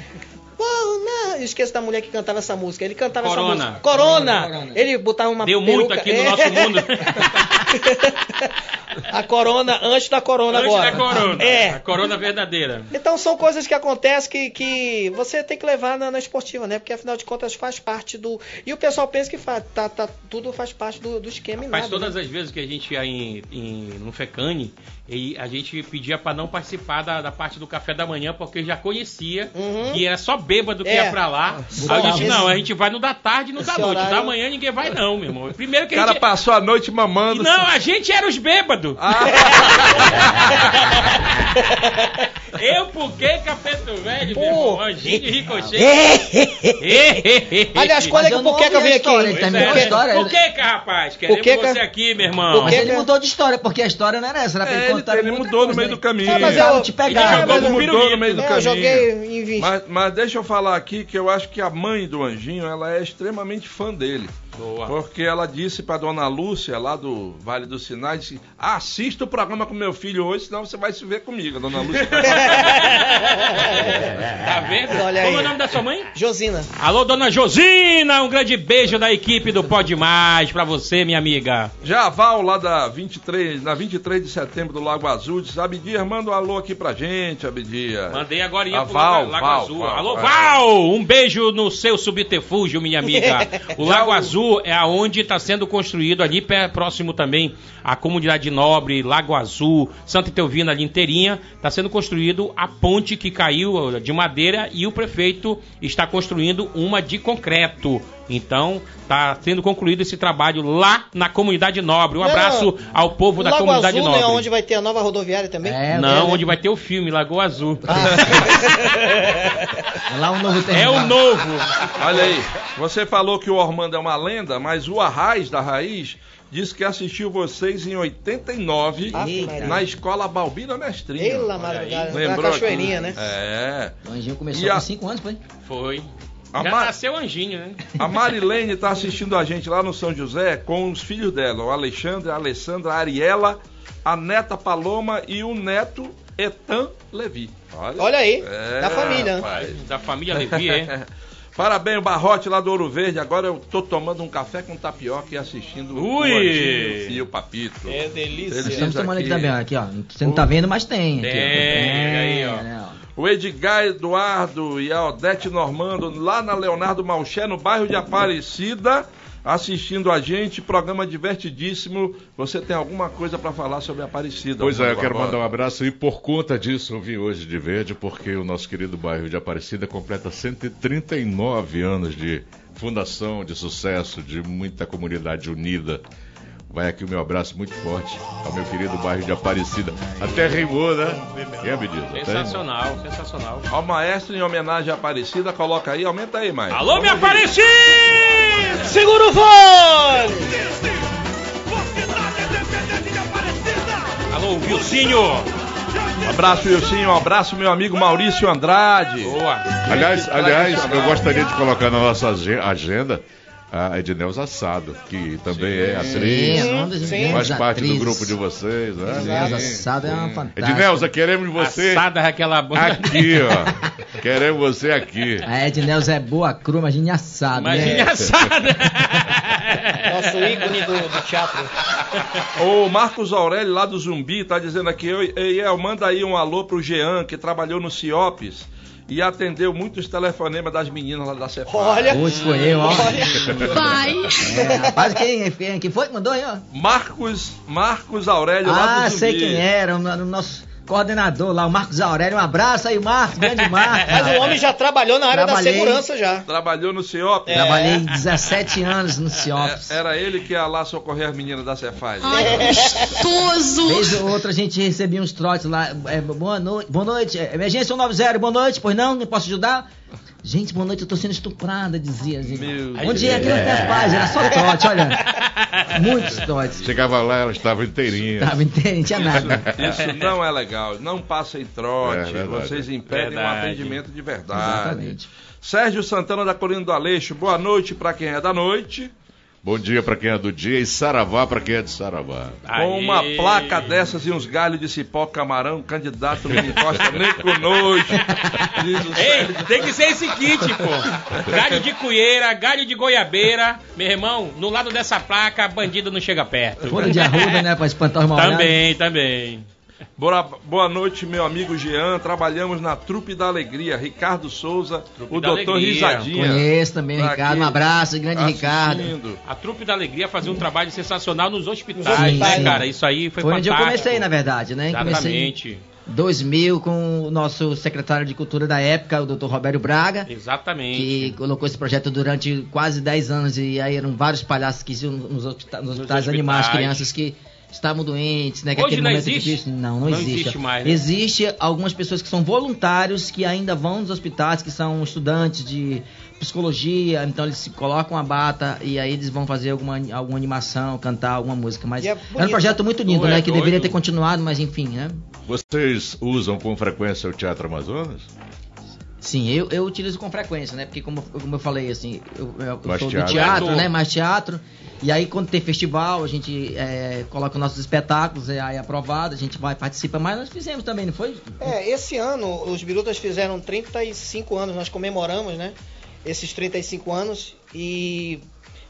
Eu esqueço da mulher que cantava essa música. Ele cantava Corona. essa música. Corona. Corona. Ele botava uma Deu muito peruca- aqui no É. nosso mundo. a corona antes da corona Antes agora. da corona. É. A corona verdadeira. Então são coisas que acontecem que, que você tem que levar na, na esportiva, né? Porque afinal de contas faz parte do. E o pessoal pensa que fa- tá, tá- tudo faz parte do, do esquema e Mas nada. todas né? as vezes que a gente ia em, em- no Fecane, e a gente pedia pra não participar da, da parte do café da manhã, porque já conhecia Uhum. que era só bêbado que É. ia pra lá. Só Aí a gente, não, a gente vai no da tarde e no da esse noite. horário- Da manhã ninguém vai, não, meu irmão. Primeiro que O a cara gente. passou a noite mamando. Não, a gente era os bêbados. Ah, Eu por que Capeto Velho, Pô. meu irmão? Anjinho de Ricochet. Aliás, quando é que o Puqueca história, aqui? ele terminou é. a história. Por que, rapaz? Queremos Puqueca- você aqui, meu irmão. Mas Puqueca- ele mudou de história, porque a história não era essa, era pra ele É, ele, contar ele mudou no meio né? do caminho. Ah, mas eu- te Ele pegar. jogou Ele mudou no meio do É, eu caminho. joguei em 20. Mas, mas deixa eu falar aqui que eu acho que a mãe do Anjinho, ela é extremamente fã dele. Boa. Porque ela disse pra dona Lúcia, lá do Vale dos Sinais, disse, assista o programa com meu filho hoje, senão você vai se ver comigo. Dona Lúcia Tá vendo? Olha Como é aí. o nome da sua mãe? Josina. Alô, dona Josina, um grande beijo da equipe do Pode Mais pra você, minha amiga. Já a Val, lá da 23, na 23 de setembro do Lago Azul, disse, Abdias, manda um alô aqui pra gente, Abdias. Mandei agora A pro Val, Lago Val, Azul. Val, Alô, Val. Val! Um beijo no seu subterfúgio, minha amiga. O Lago Azul é aonde está sendo construído ali pé- próximo também a comunidade nobre, Lago Azul, Santa Teovina ali inteirinha, está sendo construído a ponte que caiu de madeira e o prefeito está construindo uma de concreto. Então, está sendo concluído esse trabalho lá na comunidade nobre. Um Não, abraço ao povo da Lago comunidade Azul, nobre. né, onde vai ter a nova rodoviária também? É, Não, é, onde vai ter o filme Lagoa Azul. é lá um novo É terminal. o novo. Olha aí, você falou que o Ormando é uma lenda, mas o Arraiz da Raiz disse que assistiu vocês em 89 Ave Maria. na escola Balbina Mestrinho. Pela Olha madrugada, na Lembrou cachoeirinha, aqui? né? É. O Anjinho começou E a- com 5 anos, foi? Foi. A, Já Ma- nasceu anjinho, né? a Marilene está assistindo a gente lá no São José com os filhos dela, o Alexandre, a Alessandra, a Ariela, a neta Paloma e o neto Etan Levi. Olha aí, É, da família, né? rapaz. Da família Levi, é? Parabéns, Barrote lá do Ouro Verde. Agora eu tô tomando um café com tapioca e assistindo Ui! o e o Papito. É delícia. Eles- Estamos tomando aqui também, ó, aqui, ó. Você não tá vendo, mas tem. aqui, ó. Tem, aí, ó. né, O Edgar Eduardo e a Odete Normando lá na Leonardo Malché, no bairro de Aparecida, assistindo a gente. Programa divertidíssimo. Você tem alguma coisa para falar sobre Aparecida? Pois é, eu quero Barbosa? mandar um abraço e por conta disso eu vim hoje de verde, porque o nosso querido bairro de Aparecida completa 139 anos de fundação, de sucesso, de muita comunidade unida. Vai aqui o meu abraço muito forte ao meu querido bairro de Aparecida. Até rimou, né? É, Abdias? Até rimou. Sensacional, sensacional. Ao maestro em homenagem à Aparecida, coloca aí, aumenta aí, mais. Alô, me Vamos ouvir. Segura o fone! Alô, Vilcinho! Um abraço, Wilson. Um abraço, meu amigo Maurício Andrade. Boa! Aliás, aliás, eu gostaria de colocar na nossa age- agenda a Edneuza Assado, que também é atriz, Sim, das sim. faz parte do atrizes. grupo de vocês. Né? Edneuza Sim. Assado é uma Sim. fantástica. Edneuza, queremos você Assada aquela banda. aqui, ó. Queremos você aqui. A Edneuza é boa crua, imagine assado, Imagine né? assada! Nosso ícone do, do teatro. O Marcos Aurélio, lá do Zumbi, tá dizendo aqui, "Oi, Eiel, manda aí um alô pro Jean, que trabalhou no Ciopes e atendeu muitos telefonemas das meninas lá da Cefaz. Olha, Hoje foi eu, ó. Vai. É, rapaz, quem, quem, quem foi que mandou aí, ó? Marcos, Marcos Aurélio, lá Ah, do Zumbi. sei quem era, o, no- nosso coordenador lá, o Marcos Aurélio. Um abraço aí, Marcos, grande Marcos. mas o homem já trabalhou na área Trabalhei. da segurança já. Trabalhou no Ciopes. Trabalhei 17 anos no É, Ciops. era ele que ia lá socorrer as meninas da Cefaz. Ai, gostoso. Vez ou outra a gente recebia uns trotes lá. é, boa noite, boa noite. é, Emergência 190, boa noite, pois não? Não posso ajudar? Gente, boa noite, eu tô sendo estuprada, dizia. Gente. Meu Onde é que não tem paz? Era só trote, olha. Muitos trotes. Chegava lá, ela estava inteirinha. Tava inteiro, não tinha nada. Isso não é legal. Não passem trote. É. Vocês impedem um Verdade. atendimento de verdade. Exatamente. Sérgio Santana da Colina do Aleixo, boa noite para quem é da noite. Bom dia pra quem é do dia e saravá pra quem é de saravá. Com uma Aê. placa dessas e uns galhos de cipó camarão, candidato não encosta nem com nojo. Diz o Ei, tem que ser esse kit, pô. Galho de cueira, galho de goiabeira. Meu irmão, no lado dessa placa, bandido não chega perto. Folha de arruda, né? Pra espantar os mal Também, também. Boa, boa noite, meu amigo Jean. Trabalhamos na Trupe da Alegria. Ricardo Souza, Trupe o doutor Alegria. Risadinha. Conheço também Tá Ricardo. aqui Um abraço, grande Ricardo. assistindo. A trupe da alegria fazia um trabalho sensacional nos hospitais, Nos né, hospitais. cara? Isso aí foi, Foi onde eu fantástico. comecei, na verdade, né? Exatamente. em 2000 com o nosso secretário de cultura da época, o Dr. Roberto Braga. Exatamente. que colocou esse projeto durante quase 10 anos e aí eram vários palhaços que iam nos hospita- nos hospitais hospitais. animais, crianças que estavam doentes, né? Que Hoje aquele não momento existe? difícil. Não, não, Não existe. existe mais, né? Existe algumas pessoas que são voluntários que ainda vão nos hospitais, que são estudantes de psicologia, então eles se colocam a bata e aí eles vão fazer alguma, alguma animação, cantar alguma música. Mas é é, um projeto muito lindo, Tu é né? Que deveria doido. ter continuado, mas enfim, né? Vocês usam com frequência o Teatro Amazonas? Sim, eu, eu utilizo com frequência, né? Porque como, como eu falei, assim, eu, eu- sou teatro. do teatro, Ator. né? Mais teatro. E aí quando tem festival, a gente é, coloca nossos espetáculos, é aí aprovado, a gente vai, participa, mas nós fizemos também, não foi? É, esse ano os Birutas fizeram 35 anos, nós comemoramos, né? Esses 35 anos e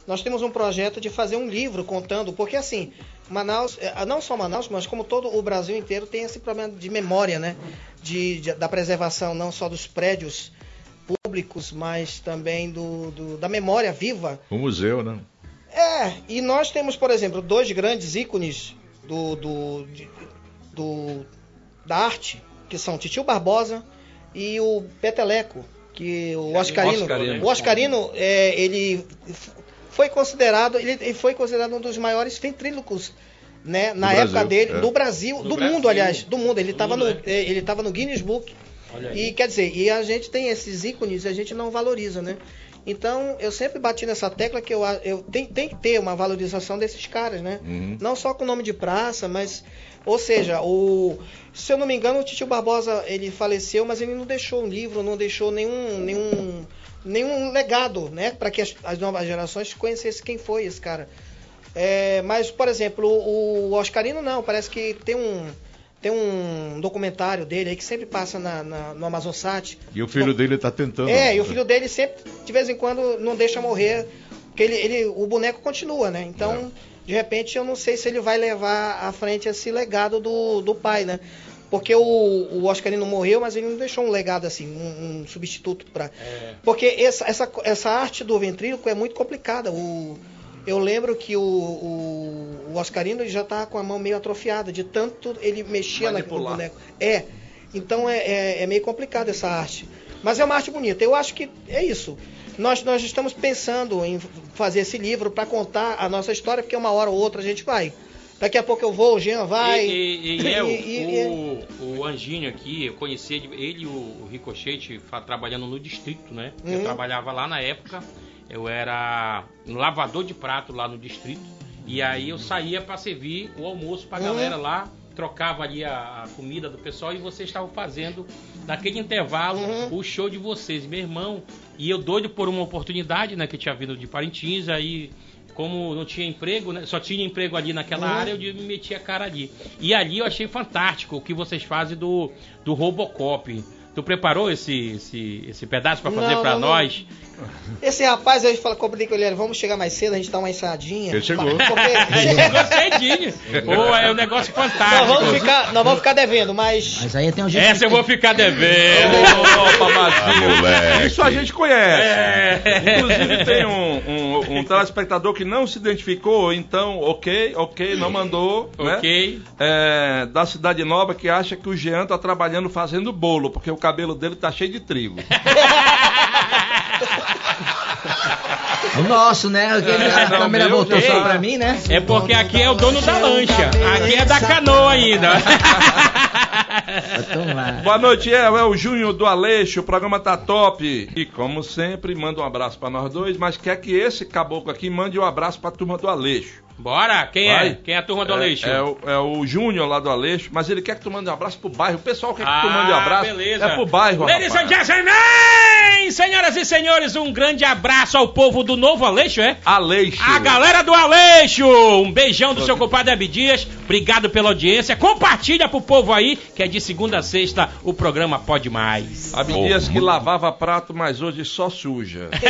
nós temos um projeto de fazer um livro contando, porque assim, Manaus, eh, não só Manaus, mas como todo o Brasil inteiro tem esse problema de memória, né? De, de- da preservação não só dos prédios públicos, mas também do, do- da memória viva O museu, né? É, e nós temos, por exemplo, dois grandes ícones do, do, de- do- da arte, que são Titio Barbosa e o Peteleco, que o Oscarino. Oscarino. O Oscarino, é, ele foi considerado, ele, foi considerado um dos maiores ventrílocos, né, na Brasil, época dele, é. do Brasil, do, Brasil. mundo, aliás, do mundo. Ele Do estava no, né? eh, ele tava no Guinness Book. E quer dizer, e a gente tem esses ícones e a gente não valoriza, né? Então, eu sempre bati nessa tecla que eu, eu tem, tem que ter uma valorização desses caras, né? Uhum. Não só com o nome de praça, mas. Ou seja, o. Se eu não me engano, o Titio Barbosa ele faleceu, mas ele não deixou um livro, não deixou nenhum. nenhum nenhum legado, né, para que as, as novas gerações conhecessem quem foi esse cara. É, mas, por exemplo, o, o Oscarino não, parece que tem um tem um documentário dele aí que sempre passa na, na- no Amazonsat. E o filho dele tá tentando. É, e o filho dele sempre, de vez em quando, não deixa morrer, porque ele, ele, o boneco continua, né? Então, de repente, eu não sei se ele vai levar à frente esse legado do, do pai, né? Porque o, o Oscarino morreu, mas ele não deixou um legado assim, um, um substituto para. Porque essa, essa, essa arte do ventríloco é muito complicada. O, eu lembro que o, o, o Oscarino já tá com a mão meio atrofiada, de tanto ele mexia na, no boneco. É. Então é, é, é meio complicado essa arte. Mas é uma arte bonita. Eu acho que é isso. Nós, nós estamos pensando em fazer esse livro para contar a nossa história, porque uma hora ou outra a gente vai. Daqui a pouco eu vou, o Jean vai. E, e, e eu, e- o, o Anjinho aqui, eu conheci ele, e o, Ricochete trabalhando no distrito, né? Eu Uhum. trabalhava lá na época, eu era um lavador de prato lá no distrito, e aí eu saía para servir o almoço pra Uhum. galera lá, trocava ali a, a comida do pessoal e vocês estavam fazendo, naquele intervalo, Uhum. o show de vocês, meu irmão. E eu doido por uma oportunidade, né, que tinha vindo de Parintins, aí como não tinha emprego, né? Só tinha emprego ali naquela Uhum. área, eu me meti a cara ali. E ali eu achei fantástico o que vocês fazem do, do Robocop. Tu preparou esse, esse, esse pedaço pra fazer Não, pra não, nós? Esse rapaz aí fala, combinei com ele, vamos chegar mais cedo, a gente dá uma ensaiadinha. Ele chegou. Porque... Chegou cedinho. Pô, é um negócio nós, fantástico. vamos ficar, nós vamos ficar devendo, mas. Mas aí tem um jeito Essa eu vou ficar devendo. Opa, Marcinho. moleque. Isso a gente conhece. É. Inclusive tem um, um, um telespectador que não se identificou, então, ok, ok, não mandou, né? Ok. É, da Cidade Nova que acha que o Jean tá trabalhando fazendo bolo, porque o cabelo dele tá cheio de trigo. O nosso, né? Aquele, a não, câmera voltou só pra mim, né? É porque aqui é o dono da lancha. Aqui é da canoa ainda. Boa noite, é, é o Júnior do Aleixo, o programa tá top. E como sempre, manda um abraço pra nós dois, mas quer que esse caboclo aqui mande um abraço pra turma do Aleixo. Bora, quem é? Vai. Quem é a turma do É- Aleixo? É, o, é o Júnior lá do Aleixo, mas ele quer que tu mande um abraço pro bairro. O pessoal quer que tu Ah, mande um abraço. beleza. É pro bairro, Ladies and rapaz. gentlemen, senhoras e senhores, um grande abraço ao povo do Novo Aleixo, é? Aleixo. A galera do Aleixo! Um beijão do seu compadre Abdias. Obrigado pela audiência. Compartilha pro povo aí, que é de segunda a sexta o programa Pode Mais. Abdias que lavava prato, mas hoje só suja.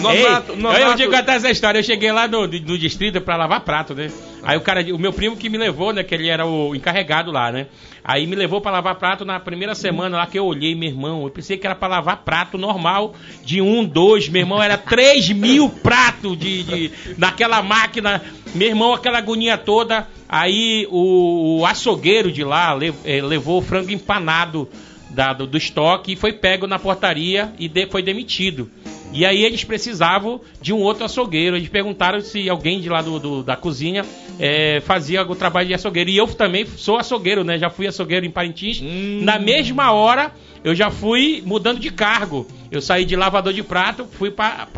Nonato- Ei, Nonato- Eu digo até essa história. Eu cheguei lá no, no distrito pra lavar prato, né? Aí o cara, o meu primo que me levou, né? Que ele era o encarregado lá, né? Aí me levou pra lavar prato na primeira semana lá que eu olhei, meu irmão. Eu pensei que era pra lavar prato normal de um, dois. Meu irmão, era três mil pratos de, de, naquela máquina. Meu irmão, aquela agonia toda. Aí o, o açougueiro de lá le- eh, levou o frango empanado da- do, do estoque e foi pego na portaria e de- foi demitido. E aí eles precisavam de um outro açougueiro. Eles perguntaram se alguém de lá do, do- da cozinha é, fazia o trabalho de açougueiro. E eu também sou açougueiro, né? Já fui açougueiro em Parintins. Na mesma hora, eu já fui mudando de cargo. Eu saí de lavador de prato, fui para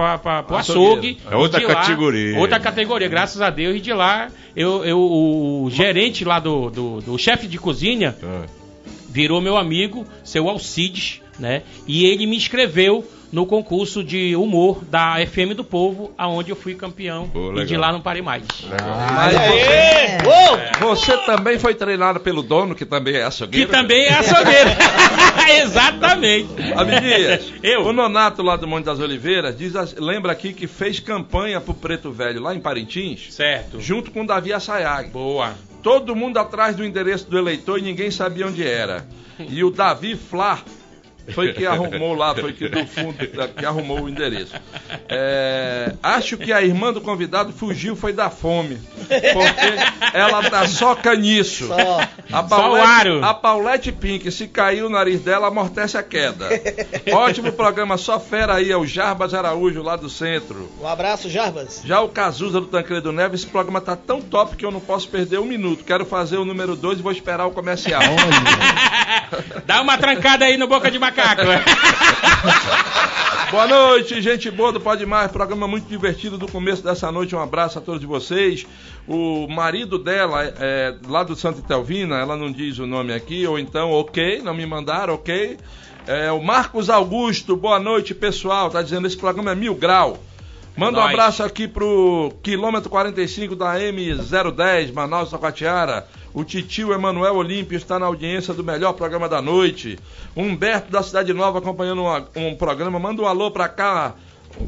o açougue. É outra lá- categoria. outra categoria, graças a Deus. E de lá, eu, eu- o gerente lá do, do, do chefe de cozinha Ah, virou meu amigo, seu Alcides, né? E ele me inscreveu no concurso de humor da FM do Povo, aonde eu fui campeão. Pô, e de lá não parei mais. Mas Aê! você, você também foi treinado pelo dono, que também é Que açougueiro. também é açougueiro. Exatamente. Abdias, Eu. o Nonato lá do Monte das Oliveiras diz, lembra aqui que fez campanha pro Preto Velho lá em Parintins, Certo. junto com o Davi Assayag. Boa. Todo mundo atrás do endereço do eleitor e ninguém sabia onde era. E o Davi Flá foi que arrumou lá, foi que do fundo que arrumou o endereço. É, acho que a irmã do convidado fugiu foi da fome, porque ela tá só caniço. Só. A Só o aro. a Paulette Pink, se cair o nariz dela, amortece a queda. Ótimo programa, só fera aí, é o Jarbas Araújo lá do centro. Um abraço, Jarbas. Já o Cazuza do Tancredo Neves, esse programa tá tão top que eu não posso perder um minuto. Quero fazer o número 2 e vou esperar o comercial. Dá uma trancada aí no boca de macaco. Boa noite, gente boa do Pode Mais. Programa muito divertido do começo dessa noite. Um abraço a todos vocês. O marido dela, é, lá do Santa Telvina, ela não diz o nome aqui, ou então, ok, não me mandaram, ok. É, o Marcos Augusto, boa noite, pessoal. Tá dizendo esse programa é mil grau. Manda um abraço aqui pro quilômetro 45 da M010, Manaus, Taquatiara. O titio Emanuel Olímpio está na audiência do melhor programa da noite. Humberto da Cidade Nova acompanhando uma- um programa. Manda um alô pra cá.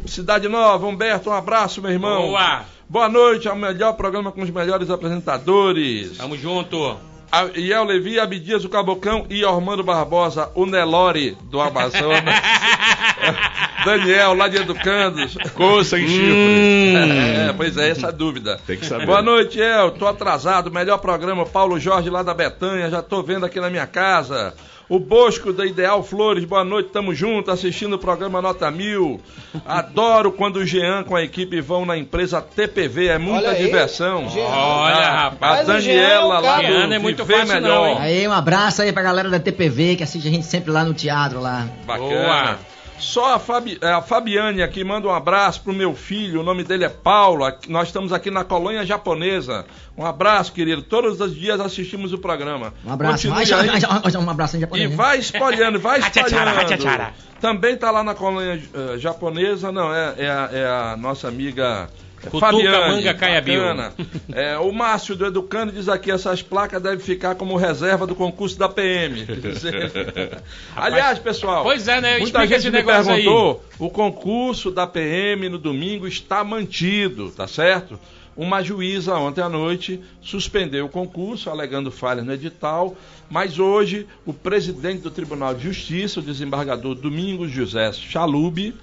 Cidade Nova, Humberto, um abraço, meu irmão. Boa. Boa noite, é o melhor programa com os melhores apresentadores. Tamo junto. A- Iel Levi, Abdias, o Cabocão e Armando Barbosa, o Nelore do Amazonas. Daniel, lá de Educandos. Coça em chifre. É, pois é, essa é a dúvida. Tem que saber. Boa noite, El. Tô atrasado. Melhor programa, Paulo Jorge lá da Betanha. Já tô vendo aqui na minha casa. O Bosco da Ideal Flores, boa noite, tamo junto, assistindo o programa Nota Mil. Adoro quando o Jean com a equipe vão na empresa TPV, é muita Olha aí, diversão. Jean. Olha, A- rapaz. A é Daniela lá do Jean não é muito Viver fácil não, Melhor. hein? Aí, um abraço aí pra galera da TPV que assiste a gente sempre lá no teatro lá. Bacana. Boa. Só a, Fabi, é, a Fabiane aqui manda um abraço pro meu filho, o nome dele é Paulo. Nós estamos aqui na colônia japonesa. Um abraço, querido. Todos os dias assistimos o programa. Um abraço. Vai, aí. já- um abraço em E japonês. né? vai espalhando, vai Hachachara, espalhando. hachachara. Também tá lá na colônia eh, japonesa, não, é, é, a, é a nossa amiga Cutuca, Fabiane. manga, caiabiu. É, o Márcio do Educando diz aqui, essas placas devem ficar como reserva do concurso da PM. Aliás, pessoal, Pois é, né? muita gente me negócio aí. perguntou, o concurso da PM no domingo está mantido, tá certo? Uma juíza ontem à noite suspendeu o concurso, alegando falhas no edital, mas hoje o presidente do Tribunal de Justiça, o desembargador Domingos José Chalub,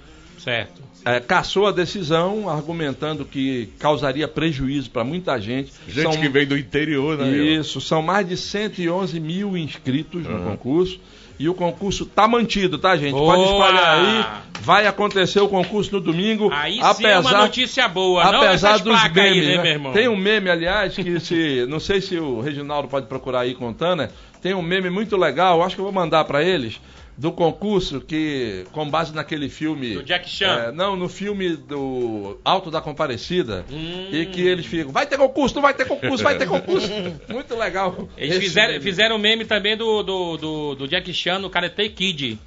Certo. eh, cassou a decisão, argumentando que causaria prejuízo para muita gente. Gente São- que vem do interior, né? isso, são mais de 111 mil inscritos no Aham. concurso. E o concurso tá mantido, tá, gente? Boa! Pode espalhar aí. Vai acontecer o concurso no domingo. Aí sim apesar, é uma notícia boa, não apesar essas dos placas memes, aí, né, né? meu irmão? Tem um meme, aliás, que se. Não sei se o Reginaldo pode procurar aí contando, né? Tem um meme muito legal, acho que eu vou mandar para eles. Do concurso que, com base naquele filme. Do Jack Chan. É, não, no filme do Alto da Comparecida. Hum. E que eles ficam. Vai ter concurso, não vai ter concurso, vai ter concurso. muito legal. Eles fizeram, meme. fizeram meme também do, do, do, do Jack Chan no Karate Kid.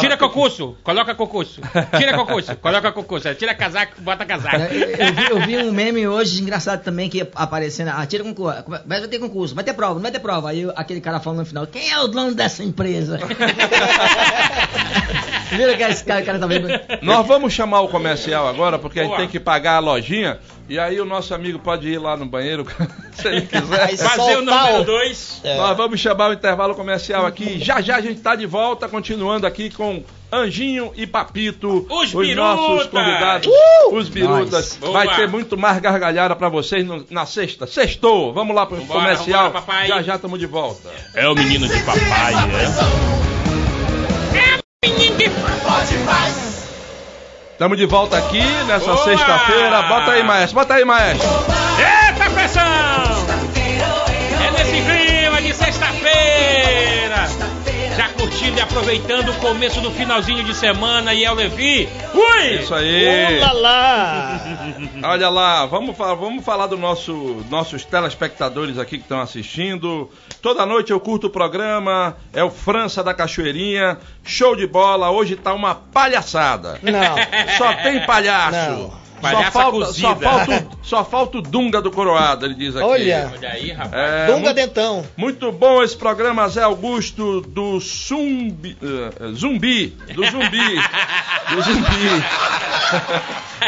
Tira concurso, coloca concurso. Tira concurso, coloca concurso. Tira casaco, bota casaco. É, Eu, eu vi, eu vi um meme hoje engraçado também que aparecendo. Ah, tira concurso. Vai ter concurso, vai ter prova, não vai ter prova. Aí aquele cara falando no final: quem é o dono dessa empresa? Viram que esse cara, o cara tá vendo? Nós vamos chamar o comercial agora, porque a gente Boa. tem que pagar a lojinha. E aí o nosso amigo pode ir lá no banheiro, se ele quiser. Vai Fazer o número o- 2. É. Nós vamos chamar o intervalo comercial aqui. Já já a gente tá de volta, continuando aqui com Anjinho e Papito, Os nossos birutas! convidados, os birutas. Nós. Vai Boa. ter muito mais gargalhada pra vocês no- na sexta. Sextou, vamos lá pro Vambora, comercial. vambora, já já estamos de volta. É o menino de papai, é. Estamos de volta aqui nessa sexta-feira. Bota aí, maestro. Bota aí, maestro. Eita pressão! Aproveitando o começo do finalzinho de semana e é o Levi. Ui! Isso aí. Olá! Olha lá, vamos, vamos falar dos nosso, nossos telespectadores aqui que estão assistindo. Toda noite eu curto o programa, é o França da Cachoeirinha. Show de bola, hoje tá uma palhaçada. Não. Só tem palhaço. Não. Só Palhaça falta, só, cozida. falta, o- só falta o Dunga do Coroado, ele diz aqui. Olha. Olha aí, rapaz. É, Dunga muito, Dentão. muito bom esse programa, Zé Augusto, do Zumbi. eh, zumbi. Do Zumbi. do Zumbi.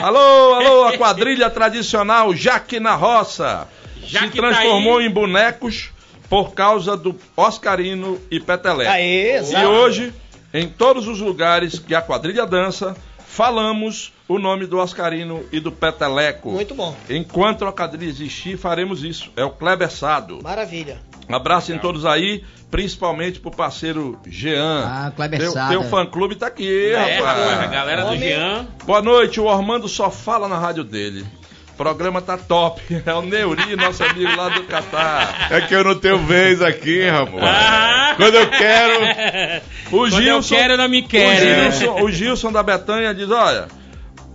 alô, alô, a quadrilha tradicional Jaque na Roça. Jaque se transformou tá em bonecos por causa do Oscarino e Petelé. Aê, E hoje, em todos os lugares que a quadrilha dança, falamos o nome do Oscarino e do Peteleco. Muito bom. Enquanto a quadrilha existir, faremos isso. É o Kleber Sado. Maravilha. Um abraço em todos aí, principalmente pro parceiro Jean. Ah, Kleber teu, Sado. teu fã clube tá aqui, É, rapaz, a rapaz. galera do Homem. Jean. Boa noite, o Ormando só fala na rádio dele. O programa tá top. É o Neuri, nosso amigo lá do Catar. É que eu não tenho vez aqui, rapaz. Ah. Quando eu quero. O Quando eu Gilson, quero, não me o querem. né? Gilson, o Gilson da Betanha diz: olha.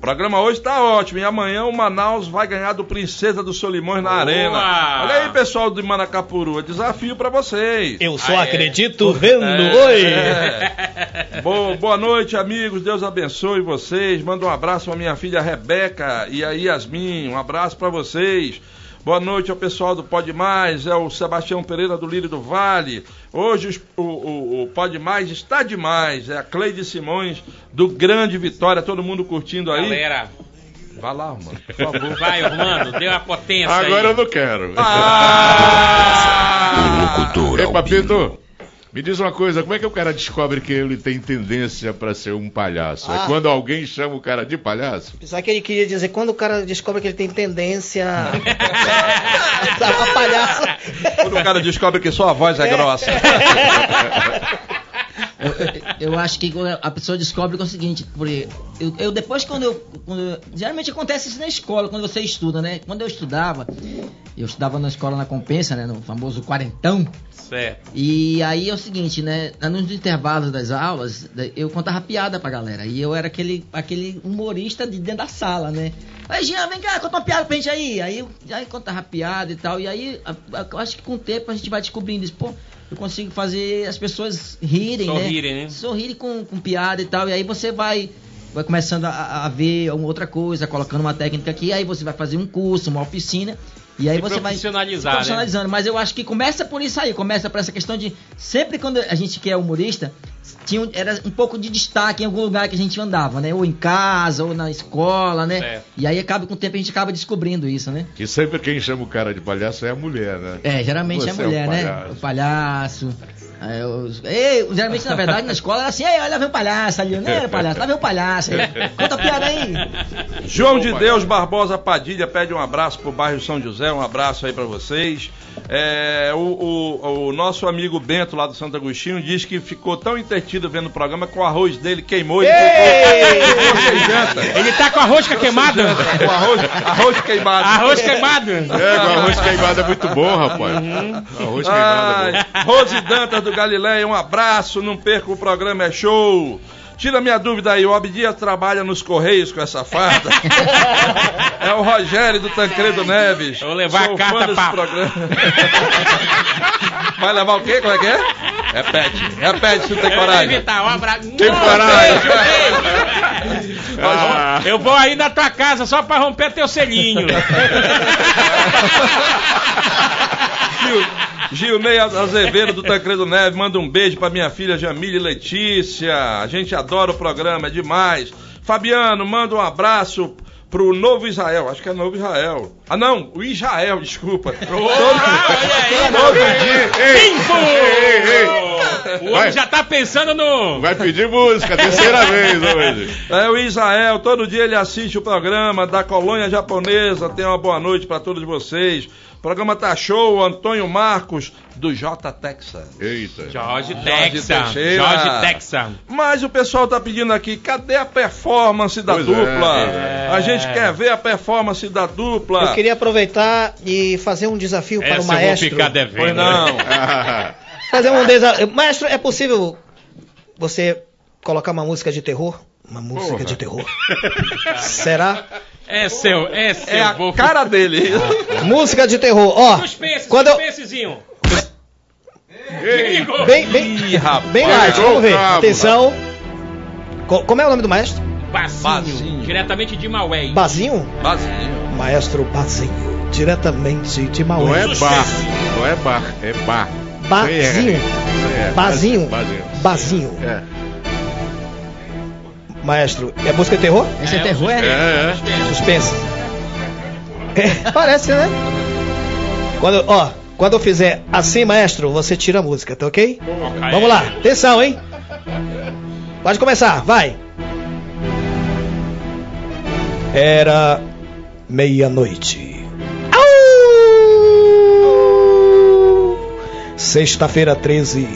O programa hoje tá ótimo e amanhã o Manaus vai ganhar do Princesa dos Solimões na Boa! Arena. Olha aí, pessoal de Manacapuru, é desafio pra vocês. Eu só Ah, é. acredito vendo. É, Oi! é. Boa, boa noite, amigos. Deus abençoe vocês. Manda um abraço pra minha filha Rebeca e a Yasmin. Um abraço pra vocês. Boa noite ao pessoal do Pode Mais, é o Sebastião Pereira do Lírio do Vale. Hoje o, o, o Pode Mais está demais. É a Cleide Simões do Grande Vitória. Todo mundo curtindo aí. Galera, Vai lá, mano, por favor. vai, Orlando, dê uma potência Agora aí. eu não quero. Ah! Locutor Ei, albino. Papito, me diz uma coisa, como é que o cara descobre que ele tem tendência pra ser um palhaço? É Ah. quando alguém chama o cara de palhaço? Só que ele queria dizer, quando o cara descobre que ele tem tendência a, palhaça. Quando o cara descobre que só a voz é grossa. Eu, eu- eu acho que a pessoa descobre que é o seguinte, porque eu, eu depois quando eu, quando eu- Geralmente acontece isso na escola, quando você estuda, né? Quando eu estudava, eu estudava na escola na compensa, né? No famoso quarentão. Certo. E aí é o seguinte, né? Nos intervalos das aulas, eu contava piada pra galera. E eu era aquele, aquele humorista de dentro da sala, né? Aí, Jean, vem cá, conta uma piada pra gente aí. Aí aí contava piada e tal. E aí, eu acho que com o tempo a gente vai descobrindo isso. Pô, eu consigo fazer as pessoas rirem, Sorrirem, né? né? Sorrirem com, com piada e tal. E aí você vai. Vai começando a, a ver outra coisa, colocando uma técnica aqui, aí você vai fazer um curso, uma oficina, e aí Se você vai profissionalizar, se né? profissionalizando. Mas eu acho que começa por isso aí, começa por essa questão de sempre quando a gente que é humorista, tinha, um- era um pouco de destaque em algum lugar que a gente andava, né? Ou em casa, ou na escola, né? Certo. E aí acaba com o tempo a gente acaba descobrindo isso, né? Que sempre quem chama o cara de palhaço é a mulher, né? É, geralmente Você é a mulher, é um né? O palhaço. É, Ei, geralmente, na verdade, na escola era assim, Ei, olha, vem um palhaço ali, né, palhaço? Lá vem um palhaço. Conta a piada aí. João de Deus Barbosa Padilha pede um abraço pro bairro São José, um abraço aí pra vocês. É, o, o- o nosso amigo Bento lá do Santo Agostinho diz que ficou tão entretido vendo o programa que o arroz dele queimou e ficou janta. Ele tá com a rosca queimada. O arroz, arroz queimado. Arroz queimado. É, o arroz queimado é muito bom, rapaz. Arroz queimado é Rose Dantas do Galileia, um abraço, não perca o programa, é show. Tira minha dúvida aí, o Abdias trabalha nos Correios com essa farda? é o Rogério do Tancredo Neves. Vou levar Sou a carta pra- programa. Vai levar o quê? Como é que é? Repete, repete se tu tem coragem. evitar, um abraço. Tem coragem. Ah, Eu vou aí na tua casa só pra romper teu selinho. Gil, Gilney Azevedo do Tancredo Neves, manda um beijo pra minha filha Jamile Letícia. A gente adora o programa, é demais. Fabiano, manda um abraço pro Novo Israel. Acho que é Novo Israel. Ah, não, o Israel, desculpa. Todo, olha aí, todo dia. Ei, Pimpo! ei, ei. O homem já tá pensando no. Vai pedir música, terceira vez hoje. É o Israel, todo dia ele assiste o programa da colônia japonesa. Tenha uma boa noite para todos vocês. Programa tá show, Antônio Marcos, do J Texas. Eita. Jorge. Teixeira. Jorge Texan. Mas o pessoal tá pedindo aqui, cadê a performance da Pois é, dupla? é. A gente quer ver a performance da dupla. Eu queria aproveitar e fazer um desafio para o Essa eu vou maestro. ficar devendo. Pois não. Fazer um desafio. Maestro, é possível você colocar uma música de terror? Uma música Porra. de terror. Será? É seu, é seu. É a vou cara dele. Música de terror. Ó, Suspense, quando eu, suspensezinho. Ei, bem, bem, Ih, rapaz. bem light, vamos ver. Cabo. Atenção. Co- Como é o nome do maestro? Bacinho, Bacinho. diretamente de Maués. Bazinho? Bazinho. Maestro Bazinho, diretamente de Não Maués. é bar, não é bar, é bar. Bazinho. É, Bazinho. Bazinho. Bazinho. É. Maestro, é música de terror? Esse é, É, terror, é? É, é. Suspense. É, parece, né? Quando, ó, quando eu fizer assim, maestro, você tira a música, tá ok? Ok. Vamos lá, atenção, hein? Pode começar, vai. Era meia-noite. Au! Sexta-feira 13,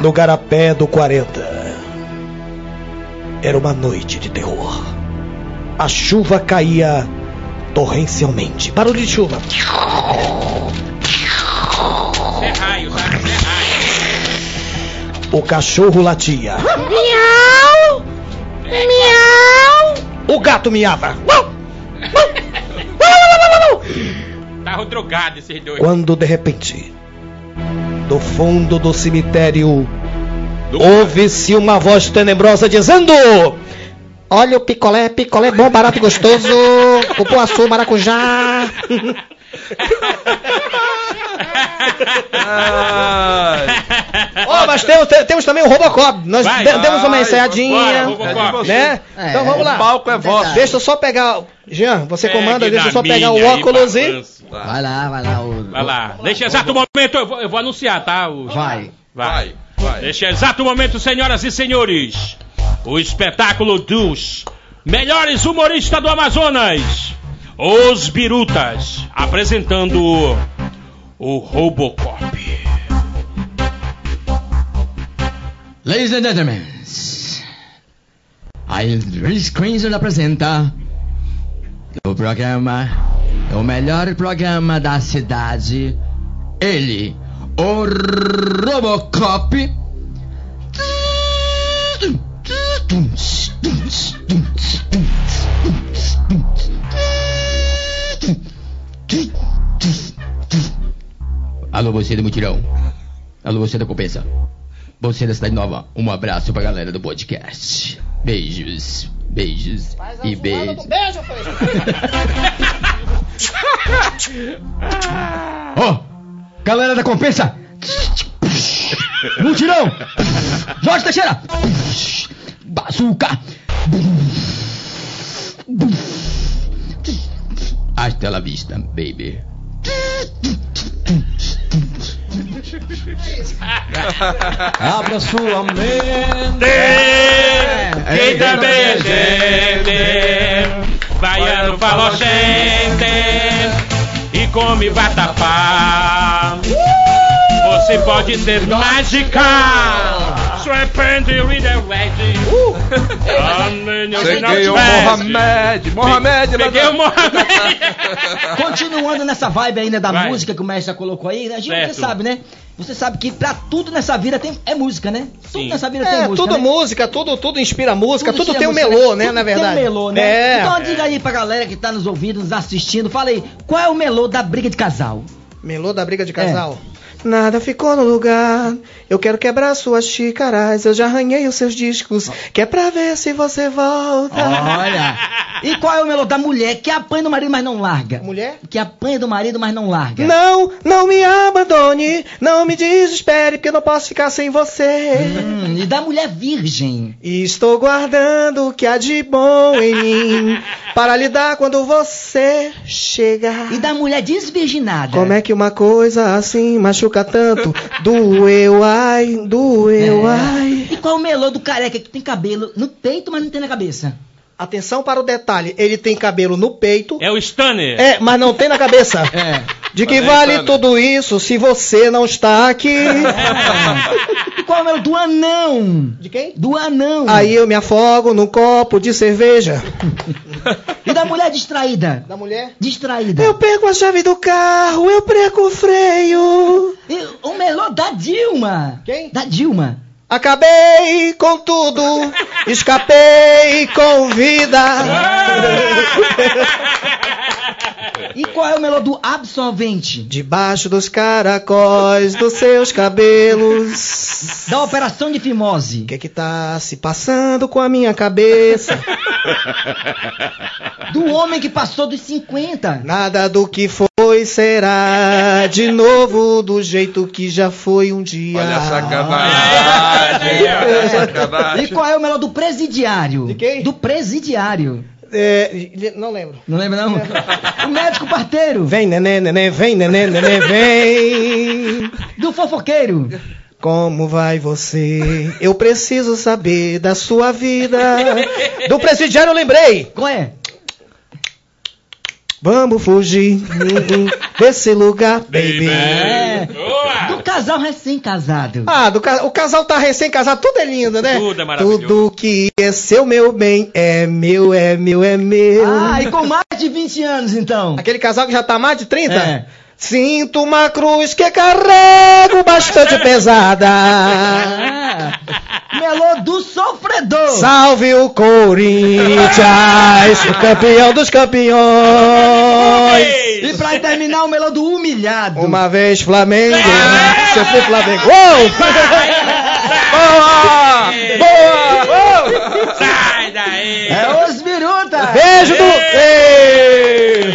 no Garapé do 40. Era uma noite de terror. A chuva caía torrencialmente. Barulho de chuva. É raio, tá? É raio. O cachorro latia. Miau! Miau! O gato miava. Tava drogado esses dois. Quando de repente, do fundo do cemitério, ouve-se uma voz tenebrosa dizendo: Olha o picolé, picolé bom, barato e gostoso, cupuaçu, maracujá. Ai. Ó, mas temos, te- temos também o Robocop. Nós Vai, de- demos uma vai, ensaiadinha, bora, É né? É, então vamos O lá. palco é vosso. Deixa eu só pegar. Jean, você comanda, deixa eu só pegar o minha aí, óculos e. Vai lá, vai lá. O, Vai lá. Neste exato momento, eu vou, eu vou anunciar, tá? O... Vai. Vai, vai. Neste exato momento, senhoras e senhores, o espetáculo dos melhores humoristas do Amazonas, os Birutas, apresentando o Robocop. Ladies and gentlemen, I Rich Crimson apresenta o programa, o melhor programa da cidade, ele, o Robocop. Alô, você do mutirão. Alô, você da compensa. Você da Cidade Nova, um abraço pra galera do podcast. Beijos, beijos e beijos. Beijo, foi. Galera da compensa! Mutirão! Jorge Teixeira! Bazuca! Hasta la vista, baby. Abra sua mente! Quem também é gente, baiano falocente e come vatapá. Você pode ser mágica. The red. Peguei o Mohamed. Mohamed, Peguei o Mohamed. Continuando nessa vibe ainda da Vai. música que o mestre colocou aí, a gente Certo. você sabe, né? Você sabe que pra tudo nessa vida tem, é música, né? Tudo Sim. nessa vida tem É, música. tudo né? música, tudo, tudo inspira música, tudo, inspira tem um música, melô, né, Tudo na verdade. Tem um melô, né? É. Então diga aí pra galera que tá nos ouvindo, nos assistindo, fala aí, qual é o melô da briga de casal? Melô da briga de casal. Nada ficou no lugar. Eu quero quebrar suas xícaras. Eu já arranhei os seus discos. Que é pra ver se você volta. Olha! E qual é o melô da mulher que apanha do marido, mas não larga? Mulher? Que apanha do marido, mas não larga. Não, não me abandone. Não me desespere, porque eu não posso ficar sem você. Hum, e da mulher virgem. E Estou guardando o que há de bom em mim. Para lidar quando você chegar. E da mulher desvirginada. Como é que uma coisa assim machuca machuca tanto. Doeu, ai, doeu, É. ai. E qual o melô do careca que tem cabelo no peito, mas não tem na cabeça? Atenção para o detalhe, ele tem cabelo no peito. É o Stanner. É, mas não tem na cabeça. É. De que é vale tudo isso se você não está aqui? E qual é o do anão? De quem? Do anão. Aí eu me afogo num copo de cerveja. E da mulher distraída? Da mulher? Distraída. Eu perco a chave do carro, eu perco o freio. E o melô da Dilma. Quem? Da Dilma. Acabei com tudo, escapei com vida. E qual é o melô do absolvente? Debaixo dos caracóis dos seus cabelos. Da operação de fimose. O que é que tá se passando com a minha cabeça? Do homem que passou dos 50. Nada do que foi será de novo do jeito que já foi um dia. Olha a sacanagem. Olha a sacanagem. E qual é o melô do presidiário? De quem? Do presidiário. É, não lembro. Não lembra não? o médico parteiro. Vem, neném, neném, vem, neném, neném, vem. Do fofoqueiro. Como vai você? Eu preciso saber da sua vida. Do presidiário eu lembrei. Qual é? Vamos fugir desse lugar, baby. É. Do casal recém-casado. Ah, do ca- o casal tá recém-casado, tudo é lindo, né? Tudo é maravilhoso. Tudo que é seu, meu bem, é meu, é meu, é meu. Ah, e com mais de 20 anos então. Aquele casal que já tá mais de 30? É. Sinto uma cruz que carrego bastante pesada. Melô do sofredor. Salve o Corinthians, o campeão dos campeões. E pra terminar, o melô do humilhado. Uma vez Flamengo, sempre Flamengo. Uou! Boa! Boa! Sai daí! É os biruta. Beijo do. Ei!